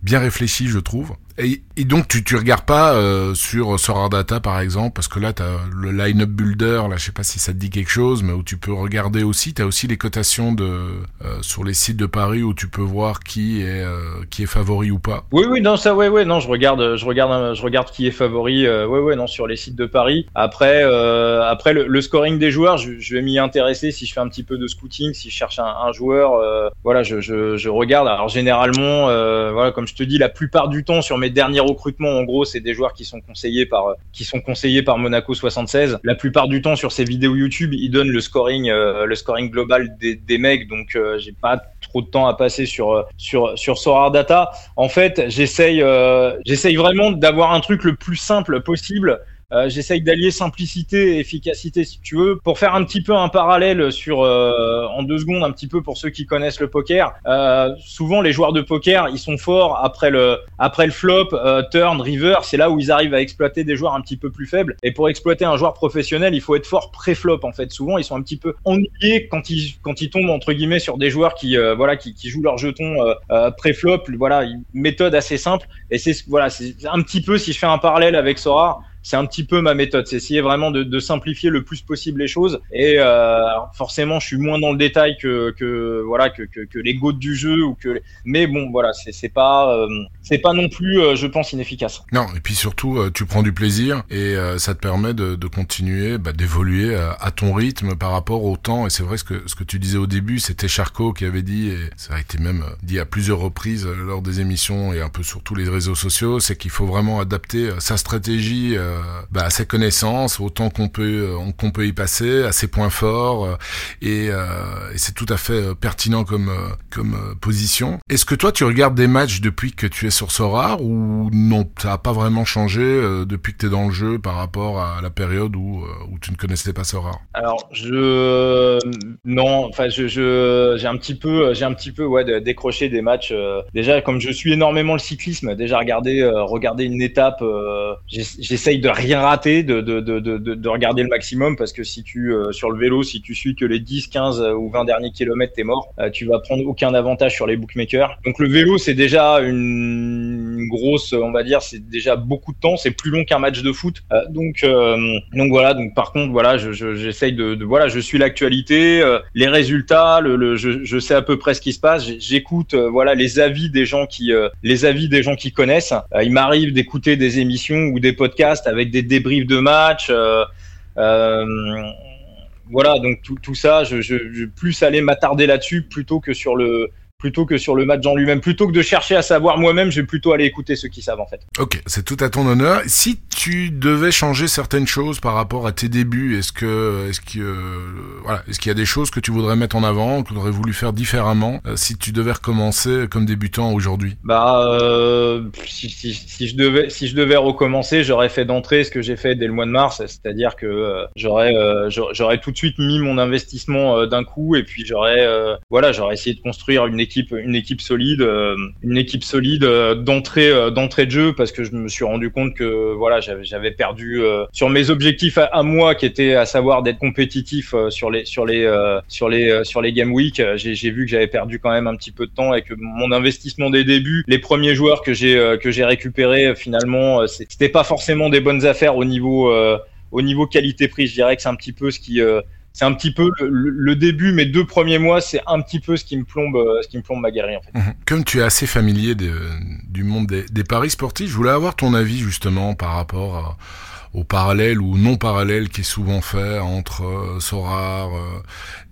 bien réfléchi, je trouve. Et, donc tu tu regardes pas euh, sur Sorar Data par exemple parce que là tu as le line-up builder là je sais pas si ça te dit quelque chose mais où tu peux regarder aussi tu as aussi les cotations de euh, sur les sites de Paris où tu peux voir qui est euh, qui est favori ou pas. Oui oui non ça ouais ouais non je regarde je regarde je regarde est favori ouais ouais non sur les sites de Paris. Après après le, scoring des joueurs je, vais m'y intéresser si je fais un petit peu de scouting si je cherche un, joueur voilà je, je, regarde alors généralement voilà comme je te dis la plupart du temps sur mes derniers recrutements, en gros, c'est des joueurs qui sont conseillés par qui sont conseillés par Monaco 76. La plupart du temps, sur ces vidéos YouTube, ils donnent le scoring, euh, le scoring global des, mecs. Donc, euh, j'ai pas trop de temps à passer sur euh, sur sur Sorar Data. En fait, j'essaye j'essaye vraiment d'avoir un truc le plus simple possible euh, j'essaye d'allier simplicité et efficacité, si tu veux, pour faire un petit peu un parallèle sur euh, en deux secondes, un petit peu pour ceux qui connaissent le poker. Euh, souvent, les joueurs de poker, ils sont forts après le après le flop, turn, river. C'est là où ils arrivent à exploiter des joueurs un petit peu plus faibles. Et pour exploiter un joueur professionnel, il faut être fort pré-flop. En fait, souvent, ils sont un petit peu ennuyés quand ils quand ils tombent entre guillemets sur des joueurs qui voilà qui, qui jouent leurs jetons pré-flop. Voilà, une méthode assez simple. Et c'est voilà, c'est un petit peu si je fais un parallèle avec Sora c'est un petit peu ma méthode, c'est essayer vraiment de, simplifier le plus possible les choses. Et euh, forcément, je suis moins dans le détail que, voilà que, les gouttes du jeu ou que. Mais bon, voilà, c'est pas euh, c'est pas non plus, euh, je pense, inefficace. Non, et puis surtout, tu prends du plaisir et ça te permet de, de continuer, bah, d'évoluer à ton rythme par rapport au temps. Et c'est vrai ce que ce que tu disais au début, c'était Charcot qui avait dit, et ça a été même dit à plusieurs reprises lors des émissions et un peu sur tous les réseaux sociaux, c'est qu'il faut vraiment adapter sa stratégie bah, à ses connaissances, au temps qu'on peut qu'on peut y passer, à ses points forts. et, et c'est tout à fait pertinent comme comme position. Est-ce que toi tu regardes des matchs depuis que tu es sur Sorar ou non, ça n'a pas vraiment changé euh, depuis que tu es dans le jeu par rapport à la période où, euh, où tu ne connaissais pas Sorar Alors, je non, enfin je j'ai un petit peu j'ai un petit peu ouais décroché des matchs euh, déjà comme je suis énormément le cyclisme, déjà regarder regarder une étape j'essaye de rien rater de de, de, de, de regarder le maximum parce que si tu sur le vélo si tu suis que les 10, 15 ou 20 derniers kilomètres, t'es mort. tu vas prendre aucun avantage sur les bookmakers. Donc le vélo, c'est déjà une grosse, on va dire, c'est déjà beaucoup de temps. C'est plus long qu'un match de foot. Euh, donc, euh, donc voilà. Donc par contre, voilà, j'essaye je, de, voilà, je suis l'actualité, euh, les résultats, le, je, je, sais à peu près ce qui se passe. J'écoute, voilà, les avis des gens qui, les avis des gens qui connaissent. il m'arrive d'écouter des émissions ou des podcasts avec des débriefs de matchs. voilà, donc tout, tout ça, je, je, plus aller m'attarder là-dessus plutôt que sur le plutôt que sur le match en lui-même. Plutôt que de chercher à savoir moi-même, je vais plutôt aller écouter ceux qui savent en fait. Ok, c'est tout à ton honneur. Si tu devais changer certaines choses par rapport à tes débuts, est-ce que, est-ce que, euh, voilà, est-ce qu'il y a des choses que tu voudrais mettre en avant, que tu aurais voulu faire différemment, euh, si tu devais recommencer comme débutant aujourd'hui? Bah, euh, si, si, si, je devais, si je devais recommencer, j'aurais fait d'entrée ce que j'ai fait dès le mois de mars, c'est-à-dire que j'aurais, j'aurais tout de suite mis mon investissement d'un coup et puis j'aurais, voilà, j'aurais essayé de construire une équipe une équipe solide, euh, une équipe solide euh, d'entrée, euh, d'entrée de jeu, parce que je me suis rendu compte que voilà, j'avais perdu sur mes objectifs à, moi, qui étaient à savoir d'être compétitif sur les sur les sur les sur les game week. J'ai vu que j'avais perdu quand même un petit peu de temps et que mon investissement des débuts, les premiers joueurs que j'ai que j'ai récupérés, finalement, c'était pas forcément des bonnes affaires au niveau au niveau qualité-prix. Je dirais que c'est un petit peu ce qui c'est un petit peu le, début, mes deux premiers mois, c'est un petit peu ce qui me plombe, euh, ce qui me plombe ma guerre en fait. Mhm. Comme tu es assez familier du monde des, paris sportifs, je voulais avoir ton avis justement par rapport au parallèle ou non parallèle qui est souvent fait entre euh, Sorar euh,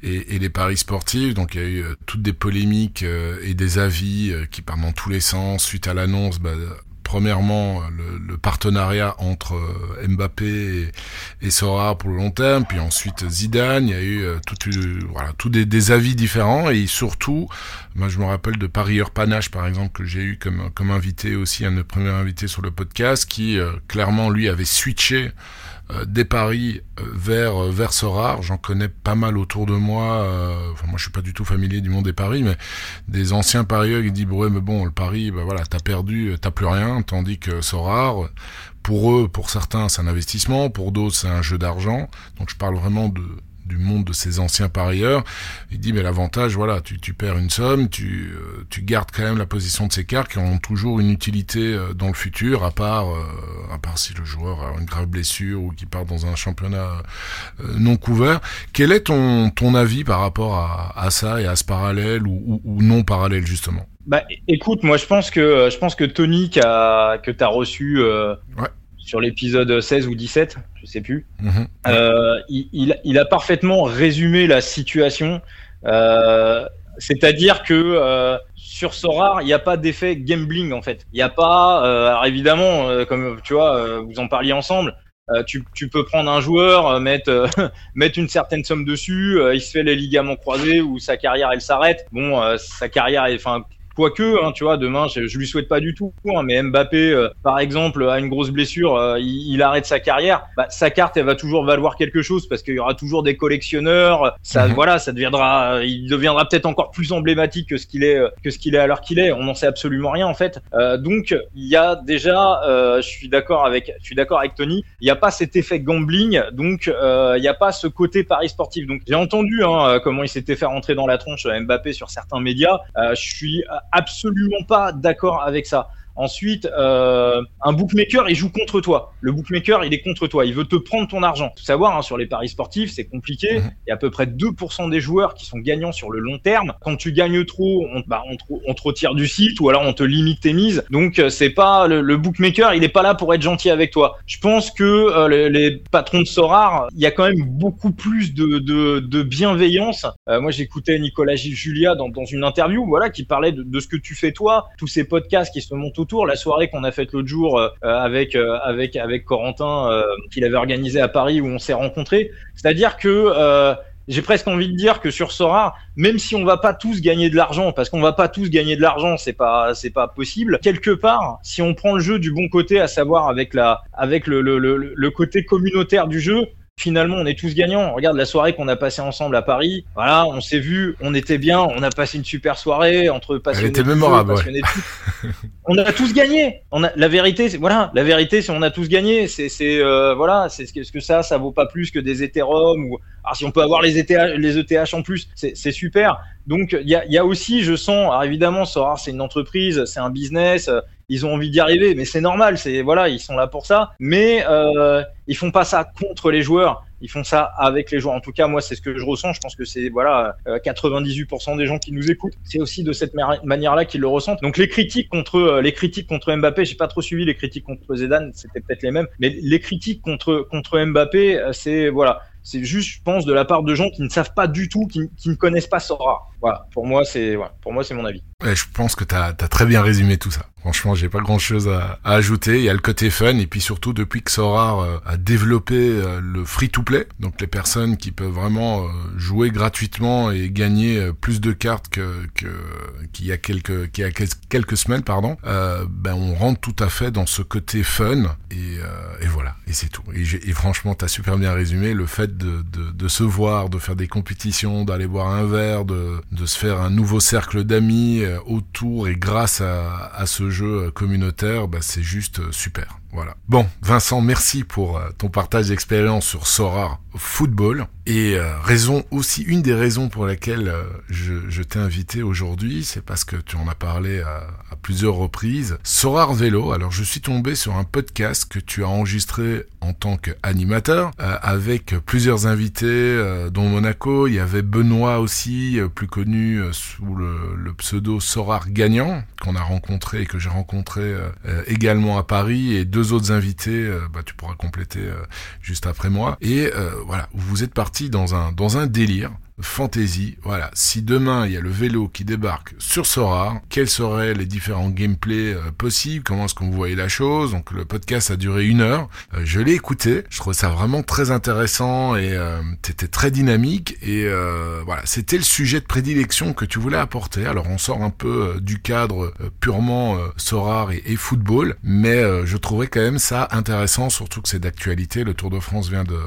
et, les paris sportifs. Donc il y a eu toutes des polémiques et des avis qui partent dans tous les sens suite à l'annonce bah, premièrement le, partenariat entre euh, Mbappé et, Sora pour le long terme, puis ensuite Zidane, il y a eu euh, tout, voilà, tout des, avis différents et surtout, moi je me rappelle de Parieur Panache par exemple que j'ai eu comme, comme invité aussi, un de nos premiers invités sur le podcast, qui euh, clairement lui avait switché euh, des paris euh, vers euh, vers rare J'en connais pas mal autour de moi. moi, je suis pas du tout familier du monde des paris, mais des anciens parieurs qui disent ouais, mais bon, le pari, bah voilà, t'as perdu, t'as plus rien, tandis que rare pour eux, pour certains, c'est un investissement, pour d'autres, c'est un jeu d'argent. Donc, je parle vraiment de du monde de ces anciens parieurs. Il dit mais l'avantage, voilà, tu, tu perds une somme, tu, euh, tu gardes quand même la position de ces cartes qui auront toujours une utilité euh, dans le futur, à part, euh, à part si le joueur a une grave blessure ou qui part dans un championnat non couvert. Quel est ton, ton avis par rapport à, à ça et à ce parallèle ou, ou, non parallèle justement? Bah, écoute, moi je pense que je pense que Tony qui a, que t'as reçu ouais sur l'épisode 16 ou 17, je sais plus. Mhm. Euh, il, a parfaitement résumé la situation. Euh, c'est-à-dire que euh, sur Sorar, il n'y a pas d'effet gambling en fait. Il n'y a pas, alors évidemment, comme tu vois, vous en parliez ensemble. Tu, peux prendre un joueur, mettre, mettre une certaine somme dessus, il se fait les ligaments croisés ou sa carrière elle s'arrête. Bon, sa carrière, enfin Quoique, hein, tu vois, demain, je, je lui souhaite pas du tout, hein, mais Mbappé, euh, par exemple, a une grosse blessure, euh, il, arrête sa carrière, bah, sa carte, elle va toujours valoir quelque chose parce qu'il y aura toujours des collectionneurs. Ça, mhm. voilà, ça deviendra, il deviendra peut-être encore plus emblématique que ce qu'il est, euh, que ce qu'il est à l'heure qu'il est. On n'en sait absolument rien en fait. donc, il y a déjà, je suis d'accord avec, je suis d'accord avec Tony, il n'y a pas cet effet gambling, donc il n'y a pas ce côté pari sportif. Donc, j'ai entendu hein, comment il s'était fait rentrer dans la tronche Mbappé sur certains médias. je suis absolument pas d'accord avec ça. Ensuite, euh, un bookmaker, il joue contre toi. Le bookmaker, il est contre toi. Il veut te prendre ton argent. Faut savoir, hein, sur les paris sportifs, c'est compliqué. Mhm. Il y a à peu près 2% des joueurs qui sont gagnants sur le long terme. Quand tu gagnes trop, on, bah, on, te, on te retire du site ou alors on te limite tes mises. Donc, euh, c'est pas le, bookmaker, il est pas là pour être gentil avec toi. Je pense que euh, les, les, patrons de Sorar, il y a quand même beaucoup plus de, de, de bienveillance. Euh, moi, j'écoutais Nicolas Julia dans, dans, une interview, voilà, qui parlait de, de, ce que tu fais toi, tous ces podcasts qui se montent autour, la soirée qu'on a faite l'autre jour euh, avec euh, avec avec Corentin qu'il avait organisé à Paris où on s'est rencontrés. C'est-à-dire que j'ai presque envie de dire que sur Sora, même si on va pas tous gagner de l'argent, parce qu'on va pas tous gagner de l'argent, c'est pas c'est pas possible. Quelque part, si on prend le jeu du bon côté, à savoir avec la avec le, le, le, le côté communautaire du jeu, finalement on est tous gagnants. Regarde la soirée qu'on a passée ensemble à Paris. Voilà, on s'est vu, on était bien, on a passé une super soirée entre passionnés. Elle était mémorable. on a tous gagné. On a la vérité, voilà, la vérité, c'est on a tous gagné. C'est c'est euh, voilà, c'est ce que ça, ça vaut pas plus que des Ethereum ou alors si on peut avoir les ETH, les ETH en plus, c'est super. Donc il y a, y a, aussi, je sens, alors évidemment, Sora c'est une entreprise, c'est un business, ils ont envie d'y arriver, mais c'est normal, c'est voilà, ils sont là pour ça. Mais euh, ils font pas ça contre les joueurs, ils font ça avec les joueurs. En tout cas, moi, c'est ce que je ressens. Je pense que c'est voilà, 98% euh, des gens qui nous écoutent, c'est aussi de cette manière-là qu'ils le ressentent. Donc les critiques contre euh, les critiques contre Mbappé, j'ai pas trop suivi les critiques contre Zidane, c'était peut-être les mêmes, mais les critiques contre contre Mbappé, euh, c'est voilà, c'est juste, je pense, de la part de gens qui ne savent pas du tout, qui, ne connaissent pas Sora. Voilà, pour moi, c'est voilà, pour moi, c'est mon avis. Je pense que tu as, as, très bien résumé tout ça. Franchement, j'ai pas grand chose à, à, ajouter. Il y a le côté fun et puis surtout depuis que Sora euh, a développé euh, le free-to-play, donc les personnes qui peuvent vraiment euh, jouer gratuitement et gagner plus de cartes que qu'il y a quelques qu'il y a quelques semaines, pardon. ben on rentre tout à fait dans ce côté fun et, et voilà et c'est tout. Et, et franchement, t'as super bien résumé le fait de, de, de se voir, de faire des compétitions, d'aller boire un verre, de, de se faire un nouveau cercle d'amis autour et grâce à, à ce jeu communautaire, bah, c'est juste super. Voilà. Bon, Vincent, merci pour euh, ton partage d'expérience sur Sora Football. Et euh, raison aussi, une des raisons pour lesquelles euh, je, je t'ai invité aujourd'hui, c'est parce que tu en as parlé à, à plusieurs reprises. Sorar Vélo, alors je suis tombé sur un podcast que tu as enregistré en tant qu'animateur, avec plusieurs invités, dont Monaco, il y avait Benoît aussi, plus connu sous le, le, pseudo Sorar Gagnant, qu'on a rencontré et que j'ai rencontré également à Paris, et autres invités, euh, bah, tu pourras compléter euh, juste après moi. Et euh, voilà, vous êtes parti dans un dans un délire fantasy. Voilà, si demain il y a le vélo qui débarque sur Sora, quels seraient les différents gameplays euh, possibles? Comment est-ce qu'on voyait la chose? Donc le podcast a duré une heure. Euh, je l'ai écouté. Je trouvais ça vraiment très intéressant et euh, c'était très dynamique. Et euh, voilà, c'était le sujet de prédilection que tu voulais apporter. Alors on sort un peu du cadre purement Sora et, football, mais je trouvais quand même ça intéressant, surtout que c'est d'actualité. Le Tour de France vient de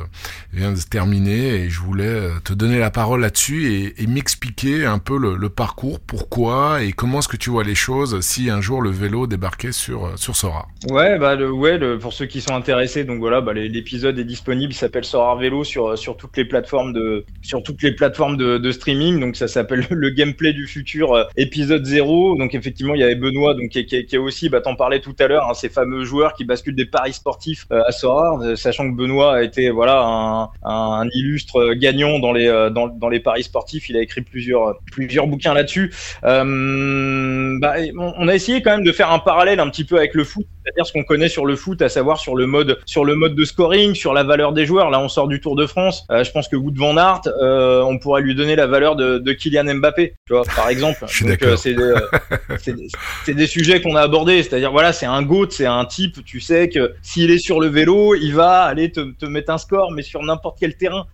vient de se terminer et je voulais te donner la parole là-dessus et, m'expliquer un peu le, parcours, pourquoi et comment est-ce que tu vois les choses si un jour le vélo débarquait sur euh, sur Sora. Ouais, bah ouais, pour ceux qui sont intéressés, donc voilà, bah, l'épisode est disponible, il s'appelle Sora Vélo sur sur toutes les plateformes de sur toutes les plateformes de, streaming, donc ça s'appelle le gameplay du futur euh, épisode 0. Donc effectivement, il y avait Benoît, donc qui, qui, est aussi, bah t'en parlais tout à l'heure, hein, ces fameux joueurs qui basculent des paris sportifs euh, à Sora, sachant que Benoît a été voilà un, illustre gagnant dans les les paris sportifs. Il a écrit plusieurs, plusieurs bouquins là-dessus. Euh, bah, on a essayé quand même de faire un parallèle un petit peu avec le foot, c'est-à-dire ce qu'on connaît sur le foot, à savoir sur le mode, sur le mode de scoring, sur la valeur des joueurs. Là, on sort du Tour de France. Euh, je pense que Wood van Aert, euh, on pourrait lui donner la valeur de, de Kylian Mbappé, tu vois, par exemple. Je suis d'accord. c'est des, des, sujets qu'on a abordés, c'est-à-dire voilà, c'est un goat, c'est un type. Tu sais que s'il est sur le vélo, il va aller te, te mettre un score, mais sur n'importe quel terrain.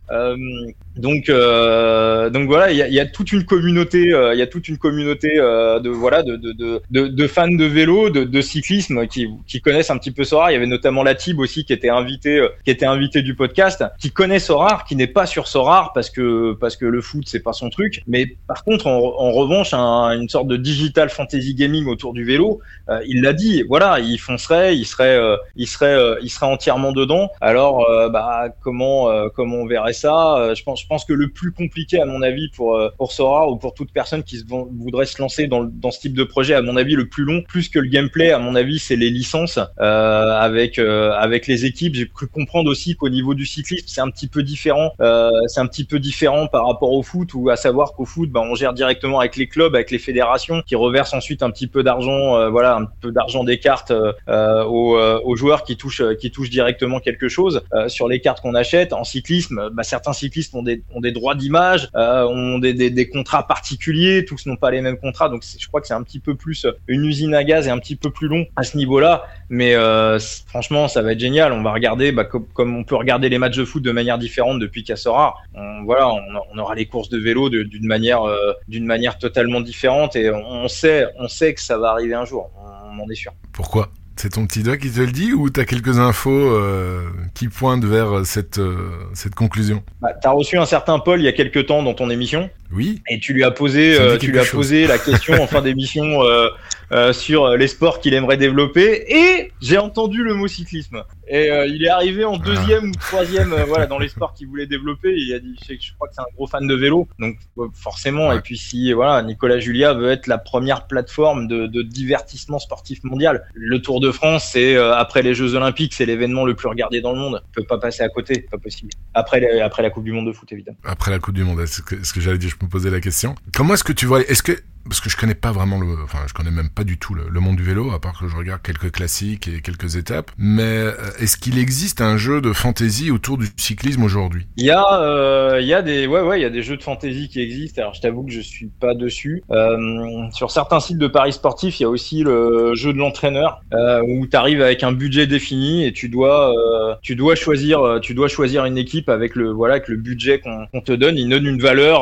donc euh, donc voilà, il y a, toute une communauté, euh, il y a toute une communauté euh, de voilà de, de, de, fans de vélo, de, cyclisme qui, qui connaissent un petit peu Sorar. Il y avait notamment Latib aussi qui était invité, qui était du podcast, qui connaît Sorar, qui n'est pas sur Sorar parce que parce que le foot c'est pas son truc. Mais par contre, en, revanche, un, une sorte de digital fantasy gaming autour du vélo, il l'a dit. Voilà, il foncerait, il serait, il serait, il serait entièrement dedans. Alors, bah comment comment on verrait ça? Je pense pense que le plus compliqué, à mon avis, pour pour Sora ou pour toute personne qui se voudrait se lancer dans, dans ce type de projet, à mon avis, le plus long, plus que le gameplay, à mon avis, c'est les licences avec avec les équipes. J'ai cru comprendre aussi qu'au niveau du cyclisme, c'est un petit peu différent. c'est un petit peu différent par rapport au foot, où à savoir qu'au foot, ben, on gère directement avec les clubs, avec les fédérations, qui reversent ensuite un petit peu d'argent, voilà, un peu d'argent des cartes aux, aux, joueurs qui touchent qui touchent directement quelque chose sur les cartes qu'on achète. En cyclisme, bah, certains cyclistes ont des, ont des droits d'image, euh, ont des, contrats particuliers, tous n'ont pas les mêmes contrats, donc je crois que c'est un petit peu plus une usine à gaz et un petit peu plus long à ce niveau-là. Mais euh, franchement, ça va être génial. On va regarder, bah, comme, on peut regarder les matchs de foot de manière différente depuis Cassora. On, voilà, on, aura les courses de vélo d'une manière, euh, d'une manière totalement différente et on sait, on sait que ça va arriver un jour. On en est sûr. Pourquoi? C'est ton petit doigt qui te le dit ou tu as quelques infos euh, qui pointent vers cette, euh, cette conclusion? Bah, Tu as reçu un certain Paul il y a quelques temps dans ton émission. Oui. Et tu lui as posé, euh, tu lui as posé la question en fin d'émission sur les sports qu'il aimerait développer. Et j'ai entendu le mot cyclisme. Et euh, il est arrivé en deuxième ou troisième euh, voilà, dans les sports qu'il voulait développer. Il a dit, je, sais, je crois que c'est un gros fan de vélo, donc forcément. Et puis si voilà, Nicolas Julia veut être la première plateforme de, de divertissement sportif mondial. Le Tour de France, c'est euh, après les Jeux Olympiques, c'est l'événement le plus regardé dans le monde. On peut pas passer à côté, pas possible. Après, après la Coupe du Monde de foot, évidemment. Après la Coupe du Monde, est-ce que, ce que j'allais dire, je me posais la question. Comment est-ce que tu vois, est-ce que parce que je connais pas vraiment le, enfin je connais même pas du tout le, monde du vélo, à part que je regarde quelques classiques et quelques étapes. Mais euh, est-ce qu'il existe un jeu de fantasy autour du cyclisme aujourd'hui? Il y a, euh, il y a des, ouais ouais, il y a des jeux de fantasy qui existent. Alors je t'avoue que je suis pas dessus. Euh, sur certains sites de paris sportifs, il y a aussi le jeu de l'entraîneur où tu arrives avec un budget défini et tu dois, tu dois choisir, tu dois choisir une équipe avec le, voilà, avec le budget qu'on te donne. Il donne une valeur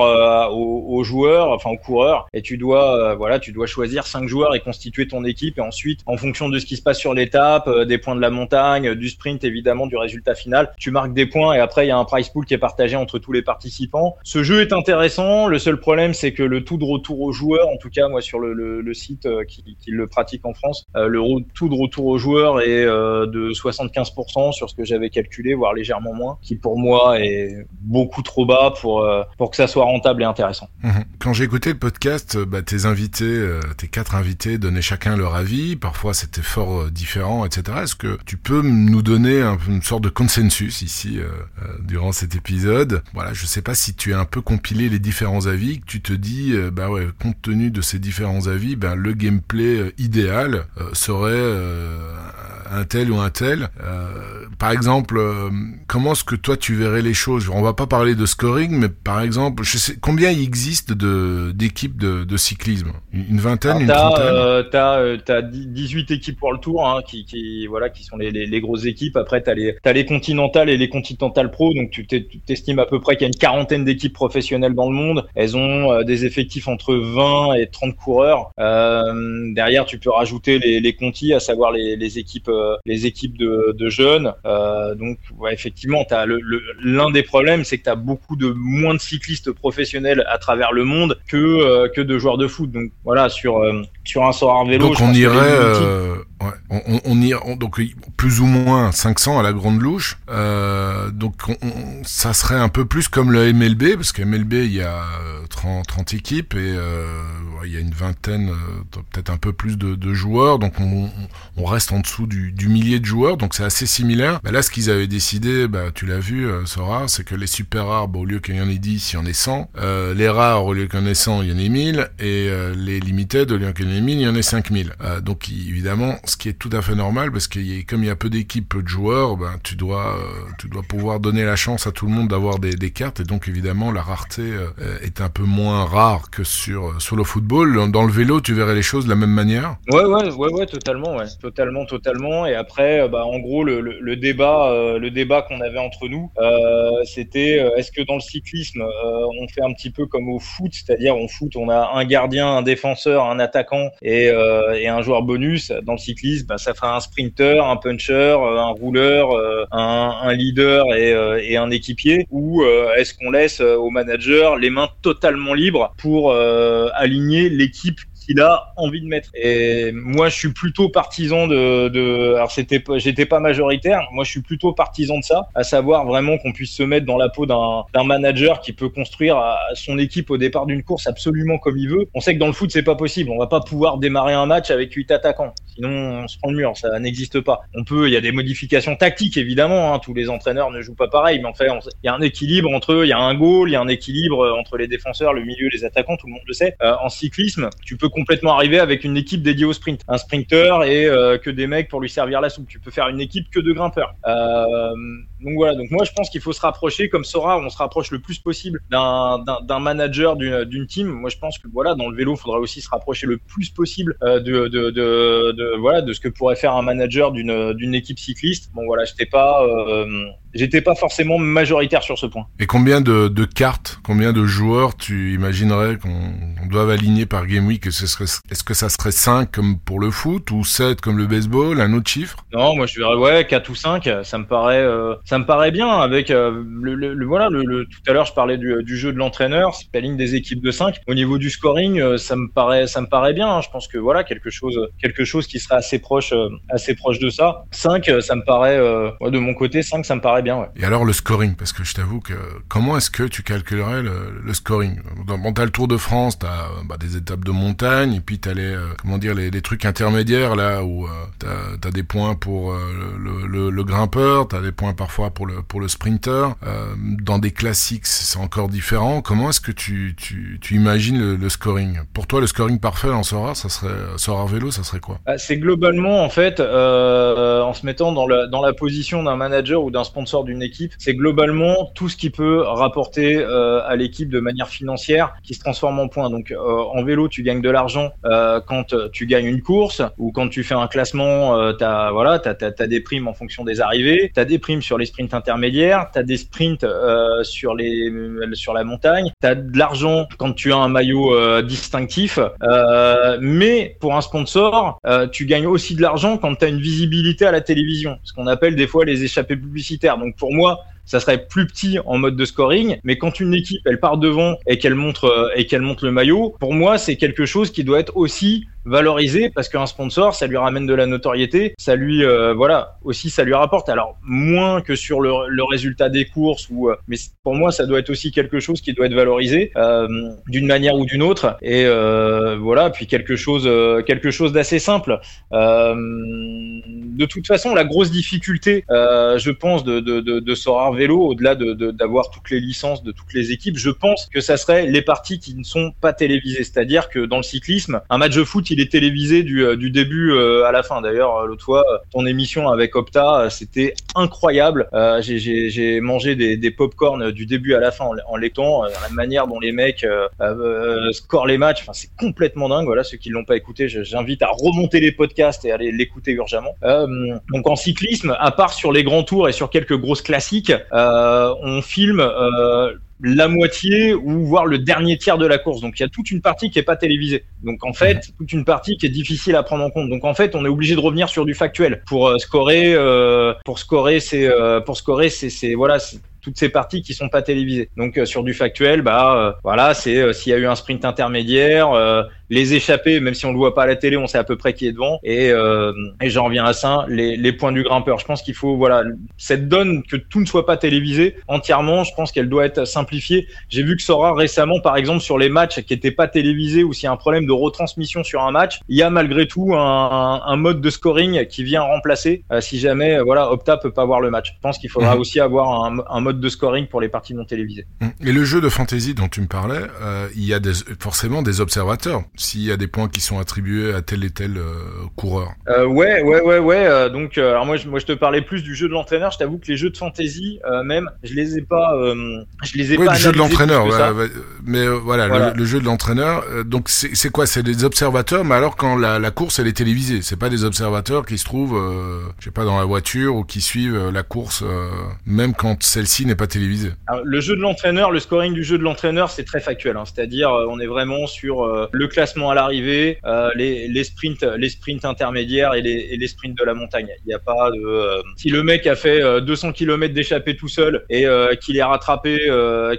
aux, aux joueurs, enfin aux coureurs, et tu dois euh, voilà, tu dois choisir cinq joueurs et constituer ton équipe. Et ensuite, en fonction de ce qui se passe sur l'étape, euh, des points de la montagne, du sprint évidemment, du résultat final, tu marques des points et après il y a un prize pool qui est partagé entre tous les participants. Ce jeu est intéressant. Le seul problème, c'est que le tout de retour aux joueurs, en tout cas moi sur le, site euh, qui, qui, le pratique en France, le tout de retour aux joueurs est de 75% sur ce que j'avais calculé, voire légèrement moins, qui pour moi est beaucoup trop bas pour pour que ça soit rentable et intéressant. Mmh. Quand j'ai écouté le podcast, bah, tes invités, euh, tes quatre invités donnaient chacun leur avis. Parfois, c'était fort euh, différent, etc. Est-ce que tu peux nous donner un, une sorte de consensus ici euh, durant cet épisode? Voilà, je sais pas si tu as un peu compilé les différents avis, que tu te dis, bah ouais, compte tenu de ces différents avis, ben le gameplay idéal serait un tel ou un tel. Par exemple, comment est-ce que toi tu verrais les choses? On va pas parler de scoring, mais par exemple, combien il existe de d'équipes de, de, cyclisme Une vingtaine, une trentaine euh, T'as euh, as 18 équipes pour le tour, hein, qui, qui voilà, qui sont les, les, les grosses équipes. Après, t'as les as les continentales et les continentales pro, donc tu t'estimes à peu près qu'il y a une quarantaine d'équipes professionnelles dans le monde. Elles ont euh, des effectifs entre 20 et 30 coureurs. derrière, tu peux rajouter les, les contis, à savoir les, les équipes euh, les équipes de, jeunes. Euh, donc, ouais, effectivement, l'un des problèmes, c'est que tu as beaucoup de moins de cyclistes professionnels à travers le monde que, euh, que de joueurs de foot. Donc, voilà, sur, sur un sort vélo. Donc, on irait. On, on, y, donc plus ou moins 500 à la grande louche. Euh, donc ça serait un peu plus comme le MLB parce que MLB il y a 30, 30 équipes et euh, il y a une vingtaine, euh, peut-être un peu plus de, joueurs. Donc on, on, reste en dessous du, millier de joueurs. Donc c'est assez similaire. Bah là ce qu'ils avaient décidé, bah, tu l'as vu euh, Sora, c'est que les super rares, au lieu qu'il y en ait 10, il y en ait 100. Euh, les rares au lieu qu'il y en ait 100, il y en ait 1000 et les limited au lieu qu'il y en ait 1000, il y en ait 5000. donc évidemment ce qui est tout à fait normal parce que comme il y a peu d'équipes, peu de joueurs, ben, tu dois, euh, tu dois pouvoir donner la chance à tout le monde d'avoir des, cartes et donc évidemment la rareté euh, est un peu moins rare que sur, euh, sur le football. Dans le vélo, tu verrais les choses de la même manière? Ouais, ouais, ouais, ouais, totalement, totalement, totalement. Et après, bah, en gros, le, le, débat, le débat qu'on avait entre nous, c'était est-ce que dans le cyclisme, on fait un petit peu comme au foot, c'est-à-dire on foot, on a un gardien, un défenseur, un attaquant et, et un joueur bonus. Dans le cyclisme bah, ça fera un sprinter, un puncher, un rouleur, un, un, leader et, et, un équipier. Ou est-ce qu'on laisse au manager les mains totalement libres pour aligner l'équipe qu'il a envie de mettre. Et moi, je suis plutôt partisan de, alors c'était, j'étais pas majoritaire. Moi, je suis plutôt partisan de ça, à savoir vraiment qu'on puisse se mettre dans la peau d'un, d'un manager qui peut construire son équipe au départ d'une course absolument comme il veut. On sait que dans le foot, c'est pas possible. On va pas pouvoir démarrer un match avec huit attaquants. Sinon, on se prend le mur. Ça n'existe pas. On peut, il y a des modifications tactiques, évidemment. Hein. Tous les entraîneurs ne jouent pas pareil, mais en fait, il y a un équilibre entre eux. Il y a un goal, il y a un équilibre entre les défenseurs, le milieu, les attaquants. Tout le monde le sait. Euh, en cyclisme, tu peux complètement arriver avec une équipe dédiée au sprint. Un sprinter et euh, que des mecs pour lui servir la soupe. Tu peux faire une équipe que de grimpeurs. Euh, donc voilà, donc moi je pense qu'il faut se rapprocher, comme Sora, on se rapproche le plus possible d'un manager d'une team. Moi je pense que voilà, dans le vélo, il faudrait aussi se rapprocher le plus possible euh, de, de, de, voilà, de ce que pourrait faire un manager d'une équipe cycliste. Bon voilà, j'étais pas, j'étais pas forcément majoritaire sur ce point. Et combien de, cartes, combien de joueurs tu imaginerais qu'on doit aligner par Game Week Est-ce que ça serait 5 comme pour le foot ou 7 comme le baseball, un autre chiffre? Non, moi je dirais ouais, 4 ou 5, ça me paraît... Euh, ça me paraît bien avec euh, le, le, voilà le, tout à l'heure je parlais du, du jeu de l'entraîneur, c'est la ligne des équipes de 5. Au niveau du scoring, euh, ça me paraît ça me paraît bien. Hein. Je pense que voilà quelque chose quelque chose qui serait assez proche assez proche de ça. 5 ça me paraît de mon côté 5 ça me paraît bien. Ouais. Et alors le scoring parce que je t'avoue que comment est-ce que tu calculerais le, scoring? Bon t'as le Tour de France, t'as bah, des étapes de montagne et puis t'as les comment dire les, trucs intermédiaires là où t'as as des points pour le, le, le grimpeur, t'as des points parfois pour le pour le sprinter. Euh, dans des classiques, c'est encore différent. Comment est-ce que tu, tu, tu imagines le, scoring? Pour toi, le scoring parfait en Sora, ça serait Sora vélo, ça serait quoi? Bah, C'est globalement en fait, euh, en se mettant dans la dans la position d'un manager ou d'un sponsor d'une équipe, c'est globalement tout ce qui peut rapporter euh, à l'équipe de manière financière qui se transforme en points. Donc en vélo, tu gagnes de l'argent quand tu gagnes une course ou quand tu fais un classement, t'as voilà, t'as as, des primes en fonction des arrivées, t'as des primes sur les sprints intermédiaires, tu as des sprints euh, sur, les, sur la montagne, tu as de l'argent quand tu as un maillot euh, distinctif, euh, mais pour un sponsor, tu gagnes aussi de l'argent quand tu as une visibilité à la télévision, ce qu'on appelle des fois les échappées publicitaires. Donc pour moi, ça serait plus petit en mode de scoring, mais quand une équipe elle part devant et qu'elle montre et qu'elle montre le maillot, pour moi c'est quelque chose qui doit être aussi valorisé parce qu'un sponsor, ça lui ramène de la notoriété, ça lui, euh, voilà, aussi ça lui rapporte. Alors moins que sur le, le résultat des courses, ou, euh, mais pour moi, ça doit être aussi quelque chose qui doit être valorisé euh, d'une manière ou d'une autre. Et voilà, puis quelque chose, quelque chose d'assez simple. de toute façon, la grosse difficulté, je pense, de, de, de, de Sorar Vélo, au-delà d'avoir de, toutes les licences de toutes les équipes, je pense que ça serait les parties qui ne sont pas télévisées. C'est-à-dire que dans le cyclisme, un match de foot, est télévisé du, euh, du début euh, à la fin. D'ailleurs, euh, l'autre fois, ton émission avec Opta, c'était incroyable. J'ai mangé des, des pop-corn du début à la fin en, lectant la manière dont les mecs scorent les matchs. Enfin, c'est complètement dingue. Voilà, ceux qui l'ont pas écouté, j'invite à remonter les podcasts et à l'écouter urgemment. donc en cyclisme, à part sur les grands tours et sur quelques grosses classiques, on filme la moitié ou voire le dernier tiers de la course. Donc il y a toute une partie qui est pas télévisée. Donc en fait, toute une partie qui est difficile à prendre en compte. Donc en fait, on est obligé de revenir sur du factuel pour euh, scorer euh, pour scorer c'est euh, pour scorer c'est voilà, toutes ces parties qui sont pas télévisées. Donc sur du factuel, bah voilà, c'est s'il y a eu un sprint intermédiaire, les échappés, même si on le voit pas à la télé, on sait à peu près qui est devant. Et, euh, et j'en reviens à ça, les, les points du grimpeur. Je pense qu'il faut, voilà, cette donne que tout ne soit pas télévisé entièrement, je pense qu'elle doit être simplifiée. J'ai vu que Sora récemment, par exemple, sur les matchs qui n'étaient pas télévisés ou s'il y a un problème de retransmission sur un match, il y a malgré tout un, un, mode de scoring qui vient remplacer euh, si jamais, voilà, Opta peut pas voir le match. Je pense qu'il faudra mhm. aussi avoir un, un, mode de scoring pour les parties non télévisées. Et le jeu de fantasy dont tu me parlais, euh, il y a des, forcément des observateurs s'il y a des points qui sont attribués à tel et tel euh, coureur. Euh, ouais, ouais, ouais, ouais. Euh, donc, euh, alors moi, je, moi, je te parlais plus du jeu de l'entraîneur. Je t'avoue que les jeux de fantasy, même, je les ai pas, je les ai ouais, pas. le jeu de l'entraîneur, ouais, mais voilà, Le, jeu de l'entraîneur. donc, c'est quoi? C'est des observateurs, mais alors quand la, la course elle est télévisée, c'est pas des observateurs qui se trouvent, je sais pas, dans la voiture ou qui suivent la course, même quand celle-ci n'est pas télévisée. Alors, le jeu de l'entraîneur, le scoring du jeu de l'entraîneur, c'est très factuel. Hein, C'est-à-dire, on est vraiment sur le classement à l'arrivée, les, les sprints, les sprints intermédiaires et les, et les sprints de la montagne. Il n'y a pas de si le mec a fait 200 km d'échappée tout seul et qu'il est rattrapé,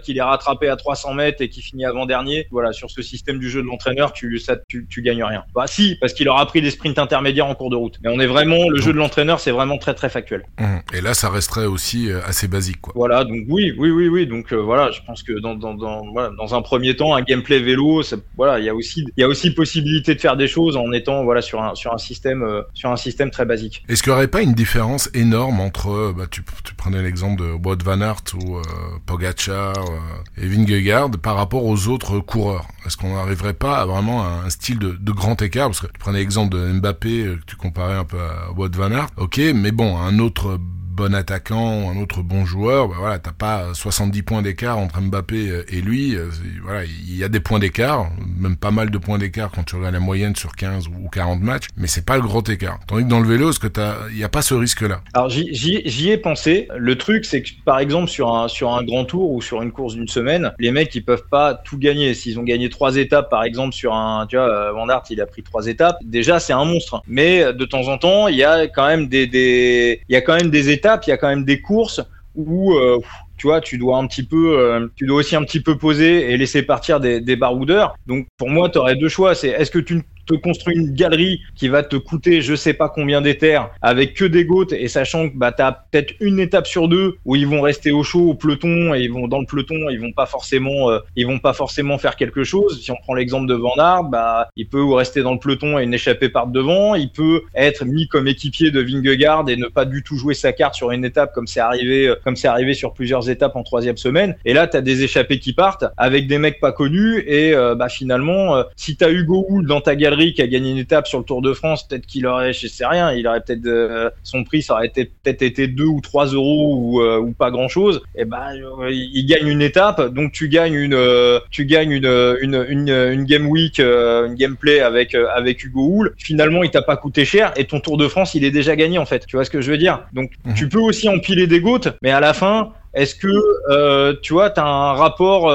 qu'il est rattrapé à 300 mètres et qu'il finit avant dernier, voilà, sur ce système du jeu de l'entraîneur, tu ça tu, tu gagnes rien. Bah si, parce qu'il aura pris des sprints intermédiaires en cours de route. Mais on est vraiment le jeu de l'entraîneur, c'est vraiment très très factuel. Mmh. Et là, ça resterait aussi assez basique, quoi. Voilà, donc oui, oui, oui, oui. Donc voilà, je pense que dans dans dans, voilà, dans un premier temps, un gameplay vélo, voilà, il y a aussi y a aussi possibilité de faire des choses en étant voilà sur un sur un système sur un système très basique. Est-ce qu'il n'y aurait pas une différence énorme entre bah, tu, tu prenais l'exemple de Wout van Aert ou euh, Pogacar euh, et Vingegaard par rapport aux autres coureurs? Est-ce qu'on n'arriverait pas à vraiment un, style de, de, grand écart? Parce que tu prenais l'exemple de Mbappé, euh, que tu comparais un peu à Wout van Aert, ok, mais bon, un autre bon attaquant un autre bon joueur, bah voilà, t'as pas 70 points d'écart entre Mbappé euh, et lui. Euh, voilà, il y a des points d'écart, même pas mal de points d'écart quand tu regardes la moyenne sur 15 ou 40 matchs, mais c'est pas le grand écart. Tandis que dans le vélo, ce que il y a pas ce risque-là. Alors j'y ai pensé. Le truc, c'est que par exemple sur un sur un grand tour ou sur une course d'une semaine, les mecs ils peuvent pas tout gagner. S'ils ont gagné trois étapes, par exemple sur un, tu vois, euh, Van il a pris trois étapes. Déjà c'est un monstre. Mais de temps en temps, il y a quand même des des, il y a quand même des étapes il y a quand même des courses où euh, tu vois, tu dois un petit peu, euh, tu dois aussi un petit peu poser et laisser partir des, des baroudeurs. Donc pour moi, tu aurais deux choix. C'est est-ce que tu te construis une galerie qui va te coûter je sais pas combien d'éthers avec que des gouttes et sachant que bah as peut-être une étape sur deux où ils vont rester au chaud au peloton et ils vont dans le peloton ils vont pas forcément euh, ils vont pas forcément faire quelque chose. Si on prend l'exemple de Van Aert bah il peut rester dans le peloton et n'échapper par devant. Il peut être mis comme équipier de Vingegaard et ne pas du tout jouer sa carte sur une étape comme c'est arrivé euh, comme c'est arrivé sur plusieurs étapes en troisième semaine. Et là tu as des échappés qui partent avec des mecs pas connus et euh, bah finalement si tu as Hugo Hull dans ta galerie qui a gagné une étape sur le Tour de France, peut-être qu'il aurait, je sais rien, il aurait peut-être euh, son prix, ça aurait peut-être été 2 ou 3 euros ou, euh, ou pas grand chose. Et ben, il gagne une étape, donc tu gagnes une, tu gagnes une, une, une, une game week, une gameplay avec avec Hugo Hull. Finalement, il t'a pas coûté cher et ton Tour de France, il est déjà gagné en fait. Tu vois ce que je veux dire? Donc, mhm. tu peux aussi empiler des gouttes, mais à la fin, est-ce que euh, tu vois, tu as un rapport,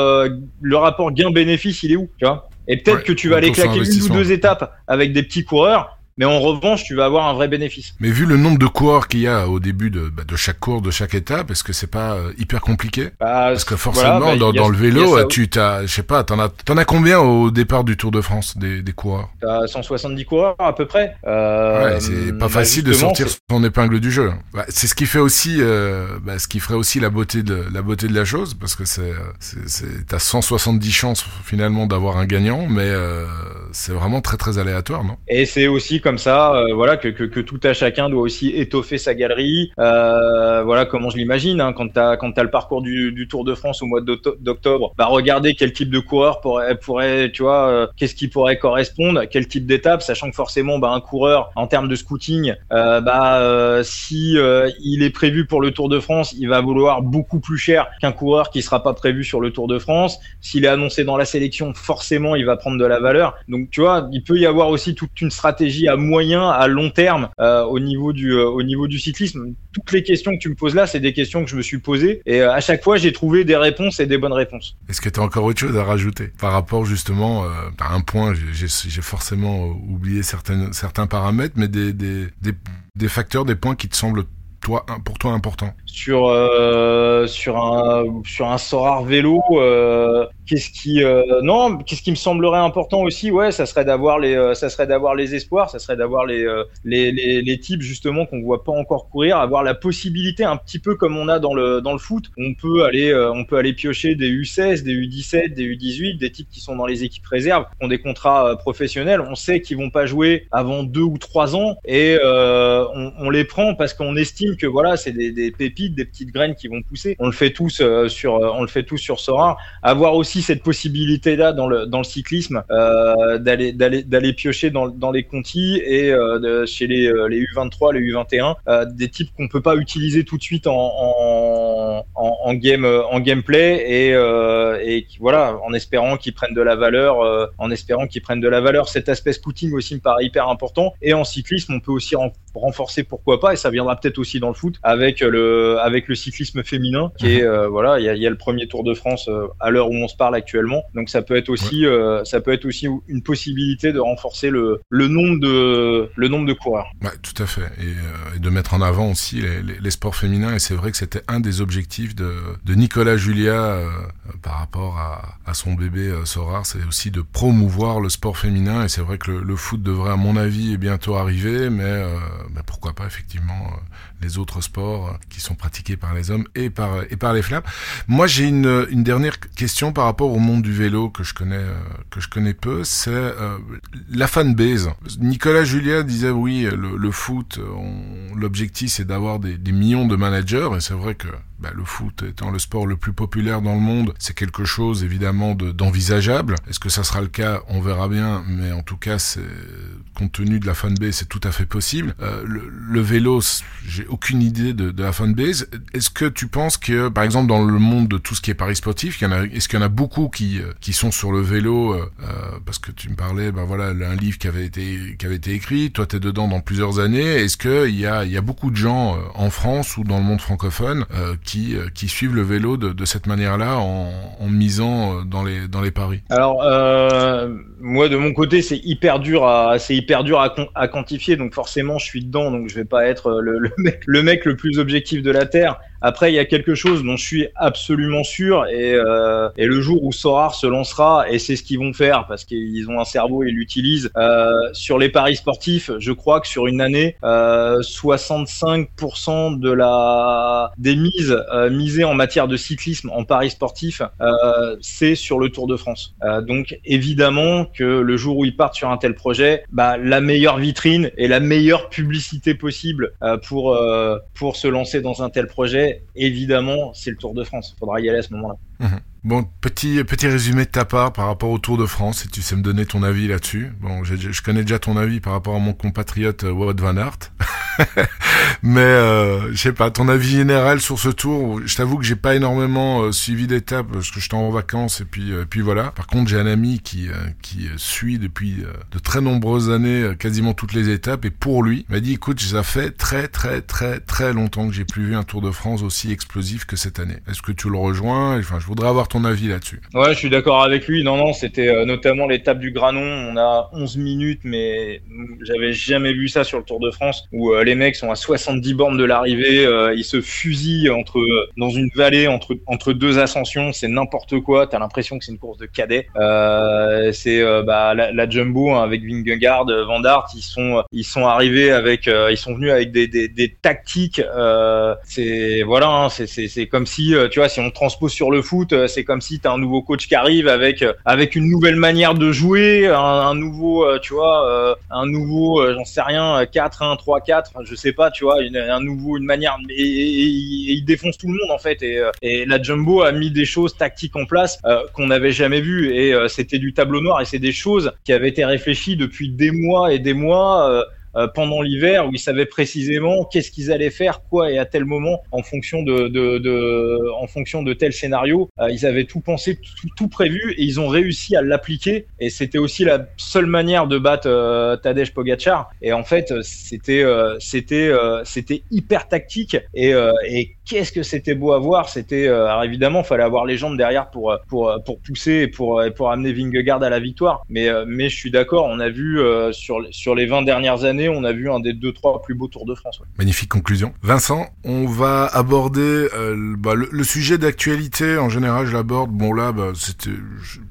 le rapport gain-bénéfice, il est où? Tu vois? Et peut-être que tu vas aller claquer une ou deux étapes avec des petits coureurs mais en revanche, tu vas avoir un vrai bénéfice. Mais vu le nombre de coureurs qu'il y a au début de, bah, de chaque course, de chaque étape, est-ce que c'est pas euh, hyper compliqué? Bah, Parce que forcément, bah, dans, dans le vélo, tu t'as, je sais pas, t'en as, t'en as combien au départ du Tour de France des, des coureurs? T'as 170 coureurs à peu près. Euh, ouais, c'est pas facile de sortir son épingle du jeu. Bah, c'est ce qui fait aussi, euh, bah, ce qui ferait aussi la beauté de la beauté de la chose, parce que c'est, c'est, t'as 170 chances finalement d'avoir un gagnant, mais euh, c'est vraiment très très aléatoire, non? Et c'est aussi comme ça, euh, voilà, que, que, que, tout à chacun doit aussi étoffer sa galerie. Euh, voilà comment je l'imagine. Hein, quand tu as, as le parcours du, du, Tour de France au mois d'octobre, bah regardez quel type de coureur pourrait, pourrait tu vois, euh, qu'est-ce qui pourrait correspondre, quel type d'étape, sachant que forcément, bah, un coureur en termes de scouting, euh, bah si il est prévu pour le Tour de France, il va vouloir beaucoup plus cher qu'un coureur qui sera pas prévu sur le Tour de France. S'il est annoncé dans la sélection, forcément, il va prendre de la valeur. Donc, tu vois, il peut y avoir aussi toute une stratégie moyen, à long terme euh, au niveau du euh, au niveau du cyclisme. Toutes les questions que tu me poses là, c'est des questions que je me suis posées et euh, à chaque fois j'ai trouvé des réponses et des bonnes réponses. Est-ce que tu as encore autre chose à rajouter par rapport justement à un point J'ai forcément oublié certaines, certains paramètres, mais des facteurs, des points qui te semblent toi, pour toi important Sur euh, sur un sur un Sorar vélo, euh, qu'est-ce qui euh, non, qu'est-ce qui me semblerait important aussi, ouais, ça serait d'avoir les ça serait d'avoir les espoirs, ça serait d'avoir les, les, les les types justement qu'on voit pas encore courir, avoir la possibilité un petit peu comme on a dans le dans le foot, on peut aller on peut aller piocher des U16, des U17, des U18, des types qui sont dans les équipes réserves, qui ont des contrats professionnels, on sait qu'ils vont pas jouer avant deux ou trois ans et on les prend parce qu'on estime que voilà, c'est des, pépites, des petites graines qui vont pousser. On le fait tous euh, sur, euh, on le fait tous sur Sora. Avoir aussi cette possibilité là dans le dans le cyclisme euh, d'aller d'aller d'aller piocher dans, dans les contis et chez les, les U23, les U21, des types qu'on peut pas utiliser tout de suite en, en, en, game en gameplay et, et voilà en espérant qu'ils prennent de la valeur en espérant qu'ils prennent de la valeur cet aspect scouting aussi me paraît hyper important et en cyclisme on peut aussi renforcer pourquoi pas et ça viendra peut-être aussi dans le foot avec le avec le cyclisme féminin qui est mhm. voilà il y a, y a, le premier Tour de France à l'heure où on se parle actuellement donc ça peut être aussi ça peut être aussi une possibilité de renforcer le, le nombre de le nombre de coureurs. Ouais, tout à fait et, et de mettre en avant aussi les, les, les sports féminins et c'est vrai que c'était un des objectifs de, de Nicolas Julia euh, par rapport à, à son bébé euh, Sorar, c'est aussi de promouvoir le sport féminin et c'est vrai que le, le, foot devrait à mon avis bientôt arriver mais, euh, pourquoi pas effectivement euh, les autres sports qui sont pratiqués par les hommes et par et par les femmes. Moi j'ai une, une dernière question par rapport au monde du vélo que je connais que je connais peu, c'est euh, la fanbase. Nicolas Julia disait oui, le, le foot, l'objectif c'est d'avoir des, des millions de managers et c'est vrai que bah, le foot étant le sport le plus populaire dans le monde, c'est quelque chose évidemment d'envisageable. Est-ce que ça sera le cas? On verra bien, mais en tout cas, compte tenu de la fanbase, c'est tout à fait possible. Euh, le, le, vélo, j'ai aucune idée de, de la fanbase. Est-ce que tu penses que, par exemple, dans le monde de tout ce qui est paris sportif, est-ce qu'il y en a beaucoup qui euh, qui sont sur le vélo euh, euh, Parce que tu me parlais, ben voilà, un livre qui avait été qui avait été écrit. Toi, t'es dedans dans plusieurs années. Est-ce que il y a il y a beaucoup de gens euh, en France ou dans le monde francophone qui qui, euh, qui suivent le vélo de, cette manière-là en, misant euh, dans les, paris Alors, euh, moi, de mon côté, c'est hyper dur à, hyper dur à, quantifier. Donc, forcément, je suis dedans. Donc, je vais pas être le mec le plus objectif de la Terre. Après, il y a quelque chose dont je suis absolument sûr, et, euh, et le jour où Sorar se lancera, et c'est ce qu'ils vont faire parce qu'ils ont un cerveau et l'utilisent euh, sur les paris sportifs. Je crois que sur une année, euh, 65% de la des mises euh, misées en matière de cyclisme en paris sportifs, euh, c'est sur le Tour de France. Euh, donc évidemment que le jour où ils partent sur un tel projet, bah, la meilleure vitrine et la meilleure publicité possible pour pour se lancer dans un tel projet évidemment, c'est le Tour de France. Il faudra y aller à ce moment-là. Mmh. Bon, petit petit résumé de ta part par rapport au Tour de France, si tu sais me donner ton avis là-dessus. Bon, je, connais déjà ton avis par rapport à mon compatriote euh, Wout van Aert, mais euh, je sais pas, ton avis général sur ce Tour. Je t'avoue que j'ai pas énormément euh, suivi d'étapes parce que j'étais en vacances et puis euh, puis voilà. Par contre, j'ai un ami qui euh, qui suit depuis de très nombreuses années quasiment toutes les étapes et pour lui, m'a dit écoute, ça fait très très très très longtemps que j'ai plus vu un Tour de France aussi explosif que cette année. Est-ce que tu le rejoins? Enfin, je voudrais avoir ton avis là-dessus. Ouais, je suis d'accord avec lui. Non, non, c'était euh, notamment l'étape du Granon. On a 11 minutes, mais j'avais jamais vu ça sur le Tour de France où euh, les mecs sont à 70 bornes de l'arrivée. Euh, ils se fusillent entre dans une vallée entre entre deux ascensions. C'est n'importe quoi. T'as l'impression que c'est une course de cadet. Euh, c'est bah, la, jumbo hein, avec Vingegaard, Van Dart. Ils sont ils sont arrivés avec ils sont venus avec des des, tactiques. c'est voilà, hein, c'est comme si tu vois si on transpose sur le foot, c'est c'est comme si tu as un nouveau coach qui arrive avec euh, avec une nouvelle manière de jouer, un, nouveau, euh, tu vois, euh, un nouveau, j'en sais rien, 4 1 3 4, je sais pas, tu vois, une, un nouveau une manière et, et, et, il défonce tout le monde en fait et, la Jumbo a mis des choses tactiques en place qu'on n'avait jamais vu et c'était du tableau noir et c'est des choses qui avaient été réfléchies depuis des mois et des mois pendant l'hiver où ils savaient précisément qu'est-ce qu'ils allaient faire, quoi et à tel moment en fonction de, de, de en fonction de tel scénario. Euh, ils avaient tout pensé, tout, tout, prévu et ils ont réussi à l'appliquer. Et c'était aussi la seule manière de battre euh, Tadej Pogacar. Et en fait, c'était c'était c'était hyper tactique et, et qu'est-ce que c'était beau à voir. C'était alors évidemment, fallait avoir les jambes derrière pour pour pour pousser et pour pour amener Vingegaard à la victoire. Mais mais je suis d'accord, on a vu sur sur les 20 dernières années on a vu un des deux trois plus beaux Tours de France. Magnifique conclusion. Vincent, on va aborder euh, bah, le, sujet d'actualité. En général, je l'aborde. Bon là, bah, c'était,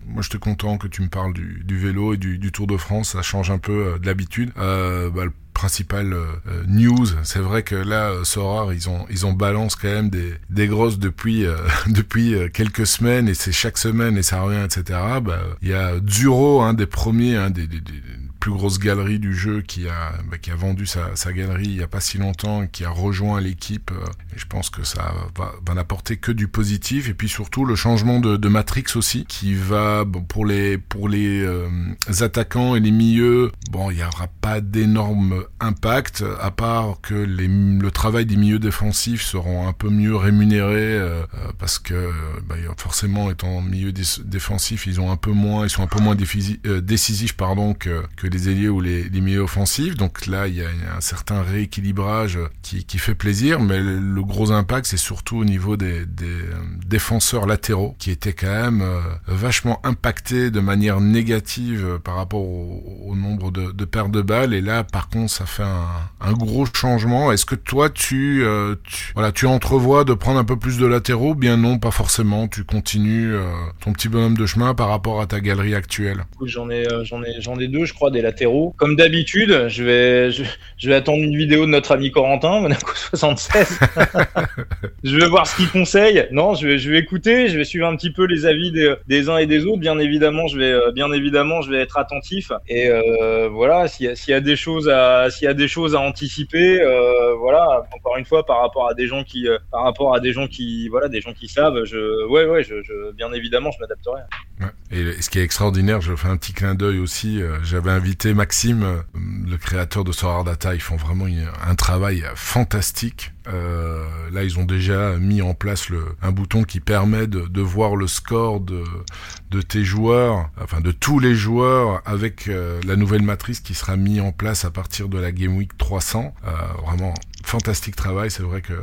moi, content que tu me parles du, vélo et du, Tour de France. Ça change un peu euh, de l'habitude. Euh, bah, principal euh, news. C'est vrai que là, euh, Sorar, ils ont ils ont balance quand même des, des grosses depuis euh, depuis quelques semaines et c'est chaque semaine et ça revient, etc. Bah, il y a Duro, un des premiers, un des, des, des plus grosse galerie du jeu qui a, bah, qui a vendu sa, sa, galerie il y a pas si longtemps qui a rejoint l'équipe. Euh, et je pense que ça va, va n'apporter que du positif. Et puis surtout le changement de, de Matrix aussi, qui va bon, pour les pour les euh, attaquants et les milieux. Bon, il n'y aura pas d'énorme impact à part que les, le travail des milieux défensifs seront un peu mieux rémunérés euh, parce que bah, forcément étant milieu défensif, ils ont un peu moins, ils sont un peu moins décisifs pardon que, que les ailiers ou les, milieux offensifs. Donc là, il y a, un certain rééquilibrage qui, qui fait plaisir, mais le, gros impact, c'est surtout au niveau des, des, euh, défenseurs latéraux, qui étaient quand même euh, vachement impactés de manière négative euh, par rapport au, nombre de, de, pertes de balles. Et là, par contre, ça fait un, gros changement. Est-ce que toi, tu, tu, voilà, tu entrevois de prendre un peu plus de latéraux? Bien non, pas forcément. Tu continues ton petit bonhomme de chemin par rapport à ta galerie actuelle. J'en ai, j'en ai, j'en ai deux, je crois, des latéraux. Comme d'habitude, je vais, je, vais attendre une vidéo de notre ami Corentin, Monaco 76. je vais voir ce qu'il conseille. Non, je vais, je vais écouter, je vais suivre un petit peu les avis des, des uns et des autres. Bien évidemment, je vais, euh, bien évidemment, je vais être attentif. Et euh, voilà, s'il y, y, a des choses à, s'il y a des choses à anticiper, euh, voilà. Encore une fois, par rapport à des gens qui, par rapport à des gens qui, voilà, des gens qui savent, je, ouais, ouais, je, je bien évidemment, je m'adapterai. Ouais. Et ce qui est extraordinaire, je fais un petit clin d'œil aussi. J'avais invité Maxime, euh, le créateur de Sorar Data. Ils font vraiment un travail fantastique. Euh, là, ils ont déjà mis en place le, un bouton qui permet de, de voir le score de, de tes joueurs, enfin de tous les joueurs, avec euh, la nouvelle matrice qui sera mise en place à partir de la Game Week 300. Euh, vraiment fantastique travail. C'est vrai que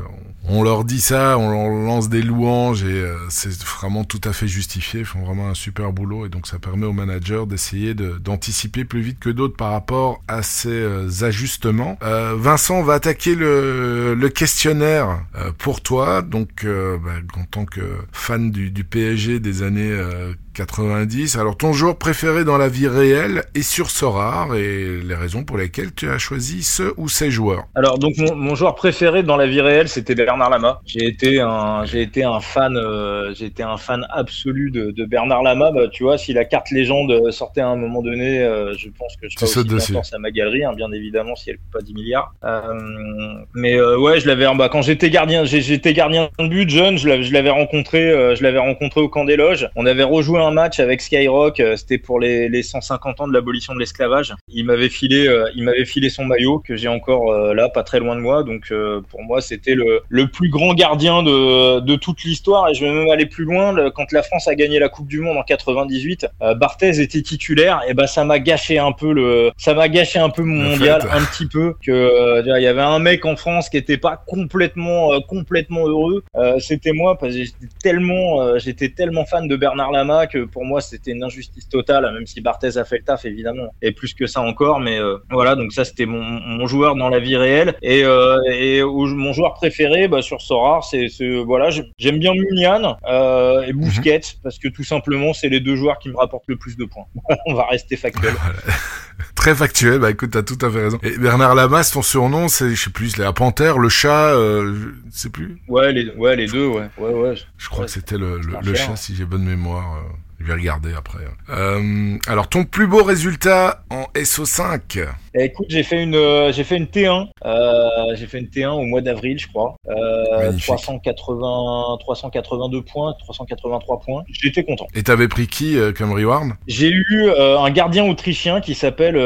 on leur dit ça, on leur lance des louanges et euh, c'est vraiment tout à fait justifié. Ils font vraiment un super boulot et donc ça permet aux managers d'essayer d'anticiper plus vite que d'autres par rapport à ces ajustements. Vincent, va attaquer le, le pour toi. Donc, bah, en tant que fan du, du PSG des années 90. Alors ton joueur préféré dans la vie réelle et sur Sorare et les raisons pour lesquelles tu as choisi ce ou ces joueurs. Alors donc mon, mon joueur préféré dans la vie réelle c'était Bernard Lama. J'ai été un j'ai été un fan euh, j'ai été un fan absolu de, de Bernard Lama. Bah, tu vois si la carte légende sortait à un moment donné, euh, je pense que je serais aussi content à ma galerie, hein, bien évidemment si elle coûte pas 10 milliards. Euh, mais euh, ouais je l'avais bah, quand j'étais gardien j'étais gardien de but jeune je l'avais rencontré je l'avais rencontré au camp des loges. On avait rejoué un match avec Skyrock, euh, c'était pour les, les 150 ans de l'abolition de l'esclavage. Il m'avait filé, euh, il m'avait filé son maillot que j'ai encore euh, là, pas très loin de moi. Donc pour moi, c'était le, le plus grand gardien de, de toute l'histoire. Et je vais même aller plus loin. quand la France a gagné la Coupe du Monde en 98, Barthez était titulaire. Et ben ça m'a gâché un peu le, ça m'a gâché un peu mon mondial, un petit peu. Que il y avait un mec en France qui était pas complètement, complètement heureux. c'était moi parce que j'étais tellement, j'étais tellement fan de Bernard Lama que pour moi c'était une injustice totale, même si Barthez a fait le taf évidemment, et plus que ça encore. Mais euh, voilà, donc ça c'était mon, mon, joueur dans la vie réelle. Et, euh, et mon joueur préféré bah, sur Sora, c'est voilà, j'aime bien Munian euh, et mhm. parce que tout simplement c'est les deux joueurs qui me rapportent le plus de points. On va rester factuel. Très factuel, bah écoute, t'as tout à fait raison. Et Bernard Lamas, ton surnom, c'est, je sais plus, la panthère, le chat, euh, je sais plus. Ouais, les, ouais, les deux, ouais, ouais, ouais. Je crois que c'était le, le, le chat, si j'ai bonne mémoire. Euh. Vais regarder après. Euh, alors, ton plus beau résultat en SO5 eh, Écoute, j'ai fait une, euh, j'ai fait une T1. Euh, j'ai fait une T1 au mois d'avril, je crois. Euh, 380, 382 points, 383 points. J'étais content. Et t'avais pris qui euh, comme reward? J'ai eu euh, un gardien autrichien qui s'appelle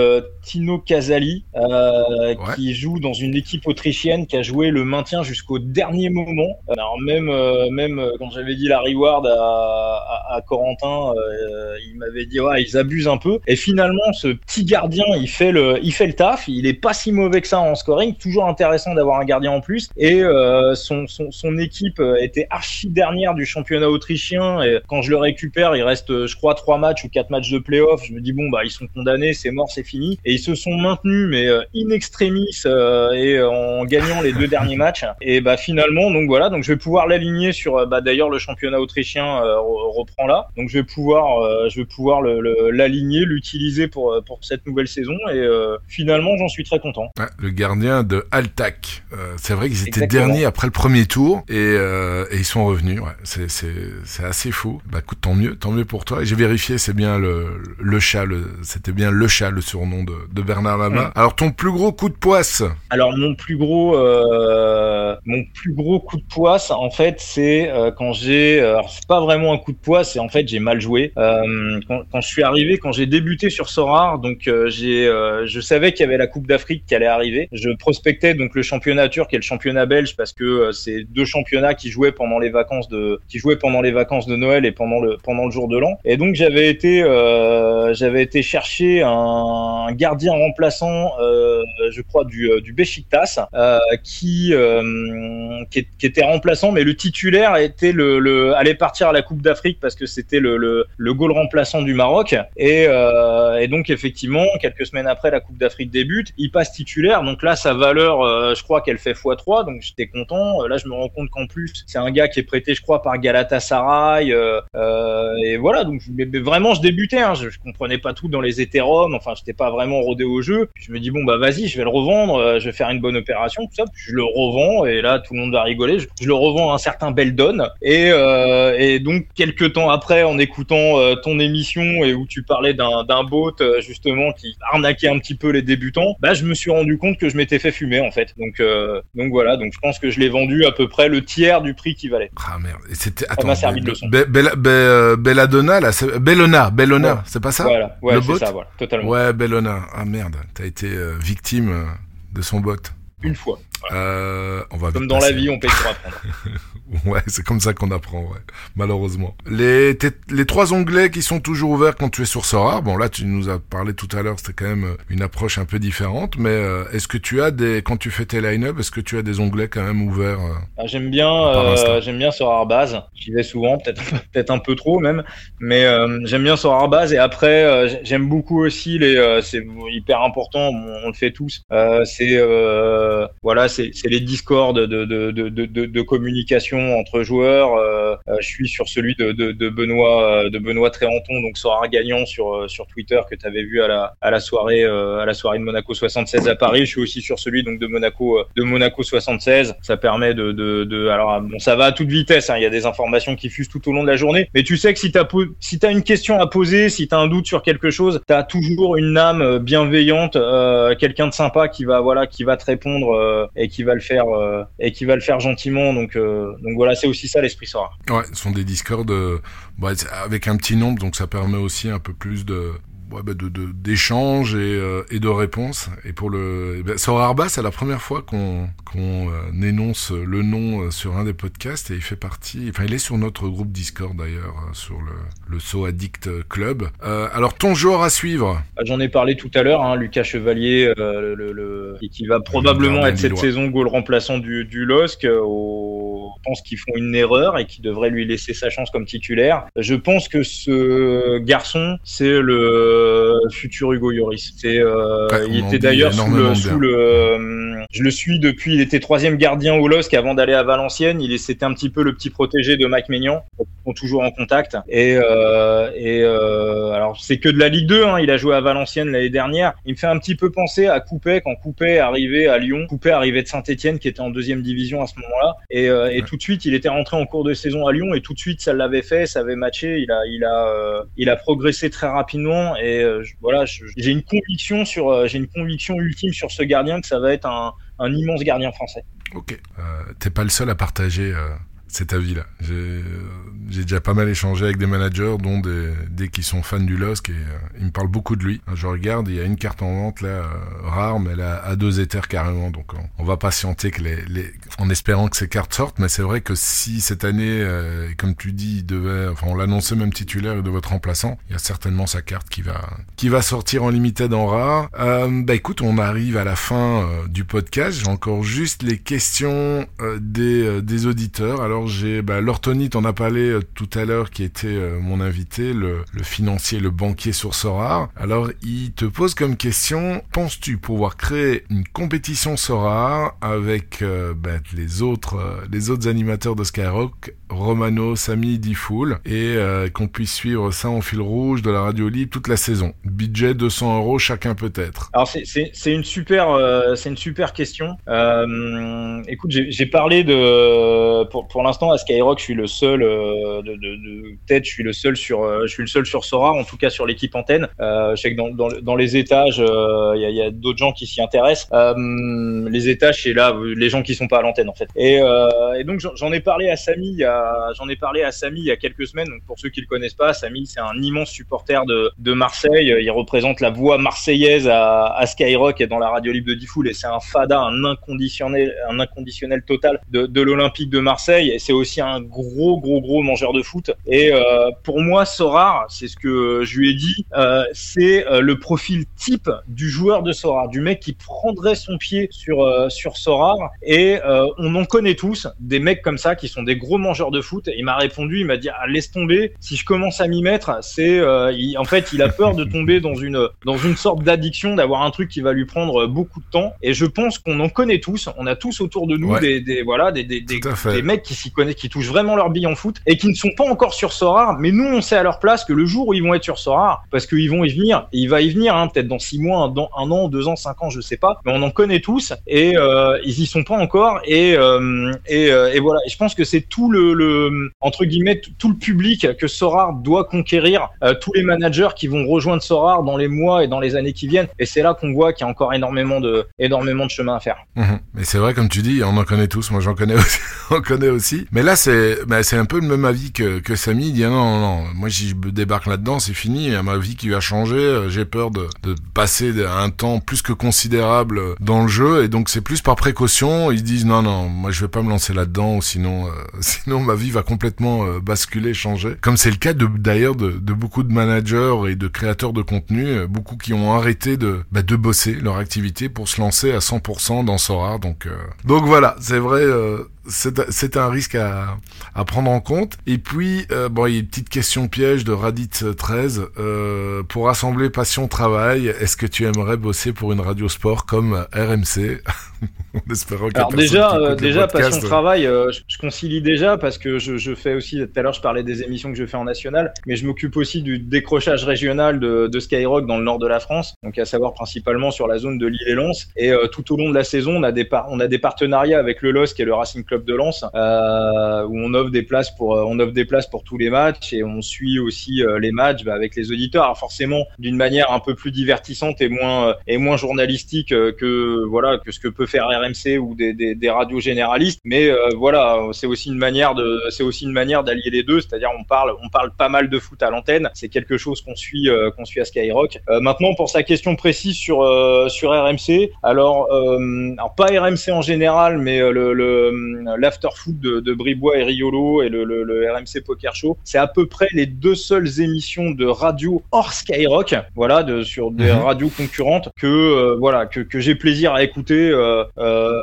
Tino Casali, ouais. qui joue dans une équipe autrichienne qui a joué le maintien jusqu'au dernier moment. Alors même, même quand j'avais dit la reward à, à, à Corentin euh, il m'avait dit ouais, ils abusent un peu. Et finalement, ce petit gardien, il fait le, il fait le taf. Il est pas si mauvais que ça en scoring. Toujours intéressant d'avoir un gardien en plus. Et euh, son, son, son, équipe était archi dernière du championnat autrichien. Et quand je le récupère, il reste, je crois, trois matchs ou quatre matchs de playoff. Je me dis bon bah ils sont condamnés, c'est mort, c'est fini. Et ils se sont maintenus, mais euh, in extremis euh, et en gagnant les deux derniers matchs. Et bah finalement, donc voilà, donc je vais pouvoir l'aligner sur, bah d'ailleurs le championnat autrichien reprend là. Donc je vais pouvoir, je vais pouvoir l'aligner, l'utiliser pour pour cette nouvelle saison et finalement j'en suis très content. le gardien de Altac, c'est vrai qu'ils étaient derniers après le premier tour et, et ils sont revenus. Ouais, c'est c'est assez fou. Bah écoute, tant mieux, tant mieux pour toi. Et j'ai vérifié, c'est bien le le chat, c'était bien le chat, le surnom de, de Bernard Lama. Alors ton plus gros coup de poisse? Alors mon plus gros mon plus gros coup de poisse, en fait, c'est euh, quand j'ai, euh, alors c'est pas vraiment un coup de poisse, c'est en fait j'ai mal joué. Euh, quand, quand, je suis arrivé, quand j'ai débuté sur Sorar, donc j'ai, je savais qu'il y avait la Coupe d'Afrique qui allait arriver. Je prospectais donc le championnat turc et le championnat belge parce que c'est deux championnats qui jouaient pendant les vacances de, qui jouaient pendant les vacances de Noël et pendant le pendant le jour de l'an. Et donc j'avais été, j'avais été chercher un, gardien remplaçant, je crois du du Besiktas, qui qui, qui, était remplaçant, mais le titulaire était le, le allait partir à la Coupe d'Afrique parce que c'était le, le, le, goal remplaçant du Maroc. Et, euh, et, donc effectivement, quelques semaines après la Coupe d'Afrique débute, il passe titulaire. Donc là, sa valeur, euh, je crois qu'elle fait x3. Donc j'étais content. Là, je me rends compte qu'en plus, c'est un gars qui est prêté, je crois, par Galatasaray. Euh, euh et voilà. Donc mais, vraiment, je débutais. Hein, je, je, comprenais pas tout dans les hétéromes. Enfin, j'étais pas vraiment rodé au jeu. Puis je me dis bon bah vas-y, je vais le revendre. Euh, je vais faire une bonne opération, tout ça. Puis je le revends. Et là, tout le monde va rigoler. Je, le revends à un certain Beldon. Et, euh, et donc, quelques temps après, en écoutant euh, ton émission et où tu parlais d'un bot, euh, justement, qui arnaquait un petit peu les débutants, bah, je me suis rendu compte que je m'étais fait fumer, en fait. Donc, euh, donc voilà. Donc, je pense que je l'ai vendu à peu près le tiers du prix qu'il valait. Ah merde. Et c'était, attends. Ça m'a servi de leçon. Be Be Belladonna, là, Bellona, Bellona, c'est pas ça? Voilà. Ouais, c'est ça, voilà. Totalement. Ouais, Bellona. Ah merde. T'as été victime de son bot. Une fois. Euh, on va comme dans la vie, on paye pour apprendre. ouais, c'est comme ça qu'on apprend, ouais. malheureusement. Les, les trois onglets qui sont toujours ouverts quand tu es sur Sora, bon là tu nous as parlé tout à l'heure, c'était quand même une approche un peu différente, mais euh, est-ce que tu as des, quand tu fais tes line-up, est-ce que tu as des onglets quand même ouverts euh, ah, J'aime bien, euh, j'aime bien Sora Base, j'y vais souvent, peut-être peut-être un peu trop même, mais j'aime bien Sora Base et après j'aime beaucoup aussi les, c'est hyper important, on, le fait tous, c'est voilà c'est les discords de, de, de, de, communication entre joueurs. Euh, euh, je suis sur celui de, Benoît de Benoît Tréanton, donc Sora gagnant sur euh, sur Twitter que tu avais vu à la à la soirée à la soirée de Monaco 76 à Paris. Je suis aussi sur celui donc de Monaco de Monaco 76. Ça permet de de, alors bon ça va à toute vitesse. Hein. Il y a des informations qui fusent tout au long de la journée, mais tu sais que si t'as si as une question à poser, si tu as un doute sur quelque chose, tu as toujours une âme bienveillante, quelqu'un de sympa qui va voilà qui va te répondre qui va le faire euh, et qui va le faire gentiment. Donc euh, donc voilà, c'est aussi ça l'esprit Sora. Ouais, ce sont des Discord euh, bah, avec un petit nombre, donc ça permet aussi un peu plus de ouais, bah de d'échanges et, euh, et de réponses. Et pour le eh ben, Arba, c'est la première fois qu'on qu'on euh, énonce le nom euh, sur un des podcasts et il fait partie. Enfin, il est sur notre groupe Discord d'ailleurs, sur le le So Addict Club. alors ton joueur à suivre? Bah, J'en ai parlé tout à l'heure, hein, Lucas Chevalier, le, le, qui va probablement être cette saison goal remplaçant du du LOSC. Au... Je pense qu'ils font une erreur et qui devrait lui laisser sa chance comme titulaire. Je pense que ce garçon, c'est le futur Hugo. C'est, euh, il était d'ailleurs sous le, sous le euh, je le suis depuis, il était troisième gardien au LOSC avant d'aller à Valenciennes. Il c'était un petit peu le petit protégé de Mike Maignan, sont toujours en contact. Et, et alors c'est que de la Ligue 2. Hein, il a joué à Valenciennes l'année dernière. Il me fait un petit peu penser à Coupet quand Coupet arrivait à Lyon. Coupet arrivait de Saint-Etienne qui était en deuxième division à ce moment-là. Et, et tout de suite, il était rentré en cours de saison à Lyon et tout de suite, ça l'avait fait, ça avait matché. Il a, il a, il a progressé très rapidement et euh, voilà, j'ai une conviction sur, euh, j'ai une conviction ultime sur ce gardien que ça va être un, un immense gardien français. Ok, euh, t'es pas le seul à partager cet avis-là. J'ai déjà pas mal échangé avec des managers, dont des, qui sont fans du LOSC, et euh, ils me parlent beaucoup de lui. Je regarde, il y a une carte en vente là, euh, rare, mais elle a à deux éthers carrément, donc on, va patienter en espérant que ces cartes sortent, mais c'est vrai que si cette année, euh, comme tu dis, il devait, enfin on l'annonçait même titulaire, il devait être remplaçant, il y a certainement sa carte qui va, qui va sortir en limited en rare. bah écoute, on arrive à la fin du podcast, j'ai encore juste les questions des, des auditeurs, alors alors j'ai bah, l'orthonite, on a parlé euh, tout à l'heure, qui était euh, mon invité, le, financier, le banquier sur Sorar. Alors il te pose comme question, penses-tu pouvoir créer une compétition Sorar avec bah, les autres les autres animateurs de Skyrock, Romano, Samy, Diffoul, et qu'on puisse suivre ça en fil rouge de la radio libre toute la saison. Budget 200 euros chacun peut-être. Alors c'est une super une super question. écoute, j'ai parlé de pour, pour à Skyrock, je suis le seul euh, de, de, de peut-être je suis le seul sur euh, je suis le seul sur Sora, en tout cas sur l'équipe antenne. Euh, je sais que dans, dans, dans les étages, il y a, a d'autres gens qui s'y intéressent. les étages, c'est là les gens qui sont pas à l'antenne en fait. Et, et donc j'en ai parlé à Samy, j'en ai parlé à Samy il y a quelques semaines. Donc pour ceux qui le connaissent pas, Samy c'est un immense supporter de, de Marseille. Il représente la voix marseillaise à, à Skyrock et dans la radio libre de Diffoul et c'est un fada, un inconditionnel, un inconditionnel total de, de l'Olympique de Marseille. Et c'est aussi un gros, gros, gros mangeur de foot. Et euh, pour moi, Sorar, c'est ce que je lui ai dit, euh, c'est euh, le profil type du joueur de Sorar, du mec qui prendrait son pied sur sur Sorar. Et on en connaît tous des mecs comme ça qui sont des gros mangeurs de foot. Et il m'a répondu, il m'a dit ah, laisse tomber. Si je commence à m'y mettre, c'est en fait il a peur de tomber dans une dans une sorte d'addiction, d'avoir un truc qui va lui prendre beaucoup de temps. Et je pense qu'on en connaît tous. On a tous autour de nous des, des voilà des des, des, des mecs qui s'y connaissent, qui touchent vraiment leur bille en foot et qui ne sont pas encore sur Sorar, mais nous on sait à leur place que le jour où ils vont être sur Sorar, parce qu'ils vont y venir, et il va y venir, hein, peut-être dans six mois, dans un an, deux ans, cinq ans, je sais pas, mais on en connaît tous et euh, ils y sont pas encore et euh, euh, et, voilà. Et je pense que c'est tout le, entre guillemets tout le public que Sorar doit conquérir, tous les managers qui vont rejoindre Sorar dans les mois et dans les années qui viennent. Et c'est là qu'on voit qu'il y a encore énormément de énormément de chemin à faire. Mmh. Mais c'est vrai comme tu dis, on en connaît tous. Moi j'en connais aussi, on connaît aussi. Mais là c'est bah, c'est un peu le même avis que, que Samy. Il dit ah non, non, non, moi si je débarque là-dedans, c'est fini. Il y a ma vie qui va changer. Euh, j'ai peur de, de passer un temps plus que considérable dans le jeu. Et donc c'est plus par précaution. Ils disent non, non, moi je vais pas me lancer là-dedans. Sinon, euh, sinon ma vie va complètement euh, basculer, changer. Comme c'est le cas d'ailleurs de, de, beaucoup de managers et de créateurs de contenu. beaucoup qui ont arrêté de, bah, de bosser leur activité pour se lancer à 100% dans Sora. Donc, donc voilà, c'est vrai c'est un risque à, prendre en compte. Et puis, euh, bon, il y a une petite question piège de Radit 13. Euh, pour rassembler passion travail, est-ce que tu aimerais bosser pour une radio sport comme RMC Alors déjà, euh, déjà passion travail, euh, je, concilie déjà parce que je, je fais aussi. Tout à l'heure, je parlais des émissions que je fais en national, mais je m'occupe aussi du décrochage régional de, de, Skyrock dans le nord de la France, donc à savoir principalement sur la zone de Lille et Lens. Et euh, tout au long de la saison, on a des on a des partenariats avec le LOS, qui est le Racing Club de Lens, où on offre des places pour on offre des places pour tous les matchs et on suit aussi les matchs bah, avec les auditeurs. Alors forcément, d'une manière un peu plus divertissante et moins et moins journalistique que voilà que ce que peut faire RMC ou des, des, des radios généralistes. Mais euh, voilà, c'est aussi une manière de, c'est aussi une manière d'allier les deux. C'est-à-dire, on parle, on parle pas mal de foot à l'antenne. C'est quelque chose qu'on suit, euh, qu'on suit à Skyrock. Euh, maintenant, pour sa question précise sur sur RMC, alors, alors pas RMC en général, mais le, l'after foot de, de Bribois et Riolo et le, le, le, RMC Poker Show, c'est à peu près les deux seules émissions de radio hors Skyrock, voilà, de, sur des mhm. radios concurrentes que voilà que, que j'ai plaisir à écouter euh,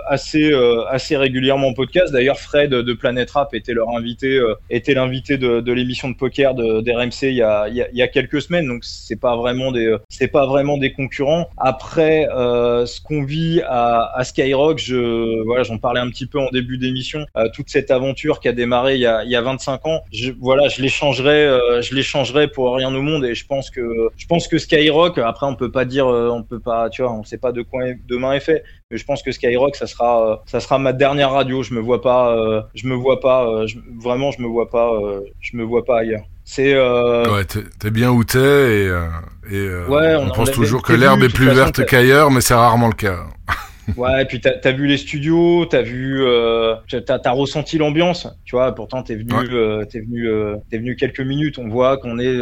assez euh, assez régulièrement en podcast. D'ailleurs, Fred de Planet Rap était leur invité, était l'invité de, de l'émission de poker de, d'RMC il y a, il y a quelques semaines. Donc c'est pas vraiment des c'est pas vraiment des concurrents. Après, ce qu'on vit à, à, Skyrock, je voilà, j'en parlais un petit peu en début d'émission. toute cette aventure qui a démarré il y a, il y a 25 ans, je, voilà, je l'échangerais, je l'échangerais pour rien au monde. Et je pense que je pense que Skyrock. Après, on peut pas dire, on peut pas, tu vois, on sait pas de quoi demain est fait. Mais je pense que Skyrock, ça sera, euh, ça sera ma dernière radio. Je me vois pas, euh, je me vois pas, euh, vraiment, je me vois pas, je me vois pas ailleurs. C'est ouais, t'es bien où t'es et, et ouais, on, on, pense toujours que l'herbe est plus verte qu'ailleurs, mais c'est rarement le cas. Ouais, et puis t'as as vu les studios, t'as vu, euh, t'as as ressenti l'ambiance, tu vois. Pourtant, t'es venu, euh, t'es venu, euh, t'es venu quelques minutes. On voit qu'on est,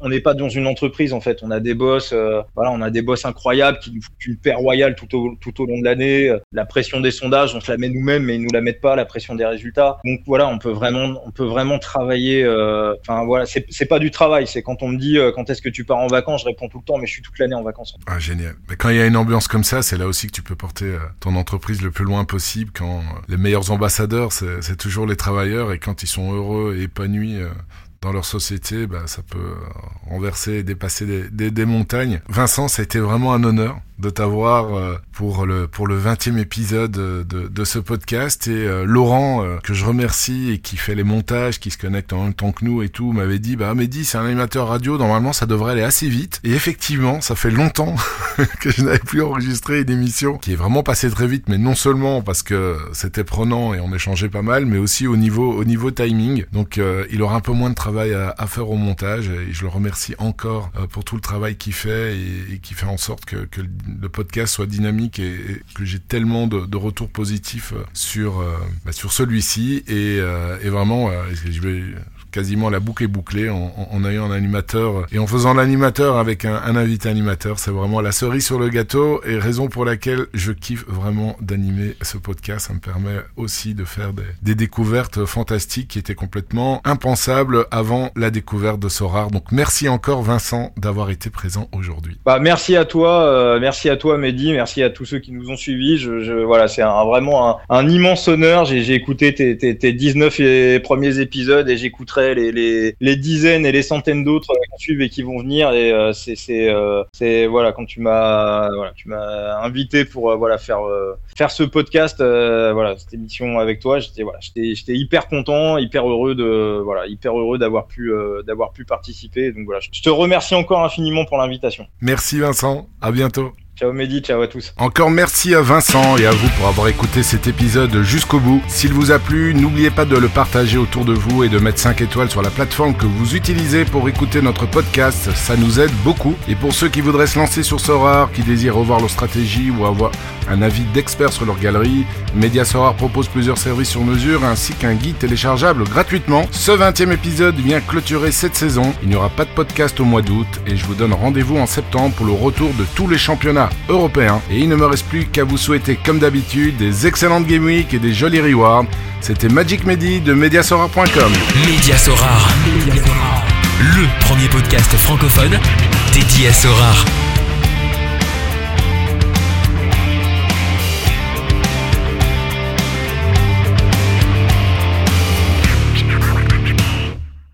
on n'est pas dans une entreprise en fait. On a des boss, euh, voilà, on a des boss incroyables qui nous foutent une paire royale tout au tout au long de l'année. La pression des sondages, on se la met nous-mêmes, mais ils nous la mettent pas. La pression des résultats. Donc voilà, on peut vraiment, on peut vraiment travailler. Euh, enfin voilà, c'est pas du travail. C'est quand on me dit quand est-ce que tu pars en vacances, je réponds tout le temps, mais je suis toute l'année en vacances. Ah génial. Mais quand il y a une ambiance comme ça, c'est là aussi que tu peux porter euh, ton entreprise le plus loin possible quand les meilleurs ambassadeurs, c'est toujours les travailleurs et quand ils sont heureux et épanouis dans leur société, bah, ça peut renverser et dépasser des, des montagnes. Vincent, ça a été vraiment un honneur de t'avoir euh, pour le pour le 20e épisode de, de ce podcast. Et euh, Laurent euh, que je remercie et qui fait les montages, qui se connecte en même temps que nous et tout, m'avait dit bah Mehdi c'est un animateur radio, normalement ça devrait aller assez vite. Et effectivement ça fait longtemps que je n'avais plus enregistré une émission qui est vraiment passée très vite mais non seulement parce que c'était prenant et on échangeait pas mal mais aussi au niveau au niveau timing. Donc il aura un peu moins de travail à, à, faire au montage et je le remercie encore pour tout le travail qu'il fait et, et qui fait en sorte que, que le podcast soit dynamique et, que j'ai tellement de, retours positifs euh, sur euh, bah, sur celui-ci et, euh, et vraiment je vais quasiment la boucle est bouclée en, en, ayant un animateur et en faisant l'animateur avec un, un, invité animateur. C'est vraiment la cerise sur le gâteau et raison pour laquelle je kiffe vraiment d'animer ce podcast. Ça me permet aussi de faire des, des, découvertes fantastiques qui étaient complètement impensables avant la découverte de Sorar. Donc merci encore Vincent d'avoir été présent aujourd'hui. Bah, merci à toi, euh, merci à toi Mehdi, merci à tous ceux qui nous ont suivis. Je, je voilà, c'est un, vraiment un, un, immense honneur. J'ai écouté tes, tes, tes 19 premiers épisodes et j'écouterai les, dizaines et les centaines d'autres qui suivent et qui vont venir. Et euh, euh, c'est voilà quand tu m'as tu m'as invité pour euh, voilà faire faire ce podcast voilà cette émission avec toi. J'étais voilà j'étais hyper content, hyper heureux de voilà hyper heureux d'avoir pu d'avoir pu participer. Donc voilà, je te remercie encore infiniment pour l'invitation. Merci Vincent, à bientôt. Ciao Mehdi, ciao à tous. Encore merci à Vincent et à vous pour avoir écouté cet épisode jusqu'au bout. S'il vous a plu, n'oubliez pas de le partager autour de vous et de mettre 5 étoiles sur la plateforme que vous utilisez pour écouter notre podcast. Ça nous aide beaucoup. Et pour ceux qui voudraient se lancer sur Sorar, qui désirent revoir leur stratégie ou avoir un avis d'expert sur leur galerie, Media Sorar propose plusieurs services sur mesure ainsi qu'un guide téléchargeable gratuitement. Ce 20e épisode vient clôturer cette saison. Il n'y aura pas de podcast au mois d'août et je vous donne rendez-vous en septembre pour le retour de tous les championnats européen. Et il ne me reste plus qu'à vous souhaiter, comme d'habitude, des excellentes Game Week et des jolis rewards. C'était Magic Medi de Mediasorar.com. Mediasorar, le premier podcast francophone dédié à Sorar.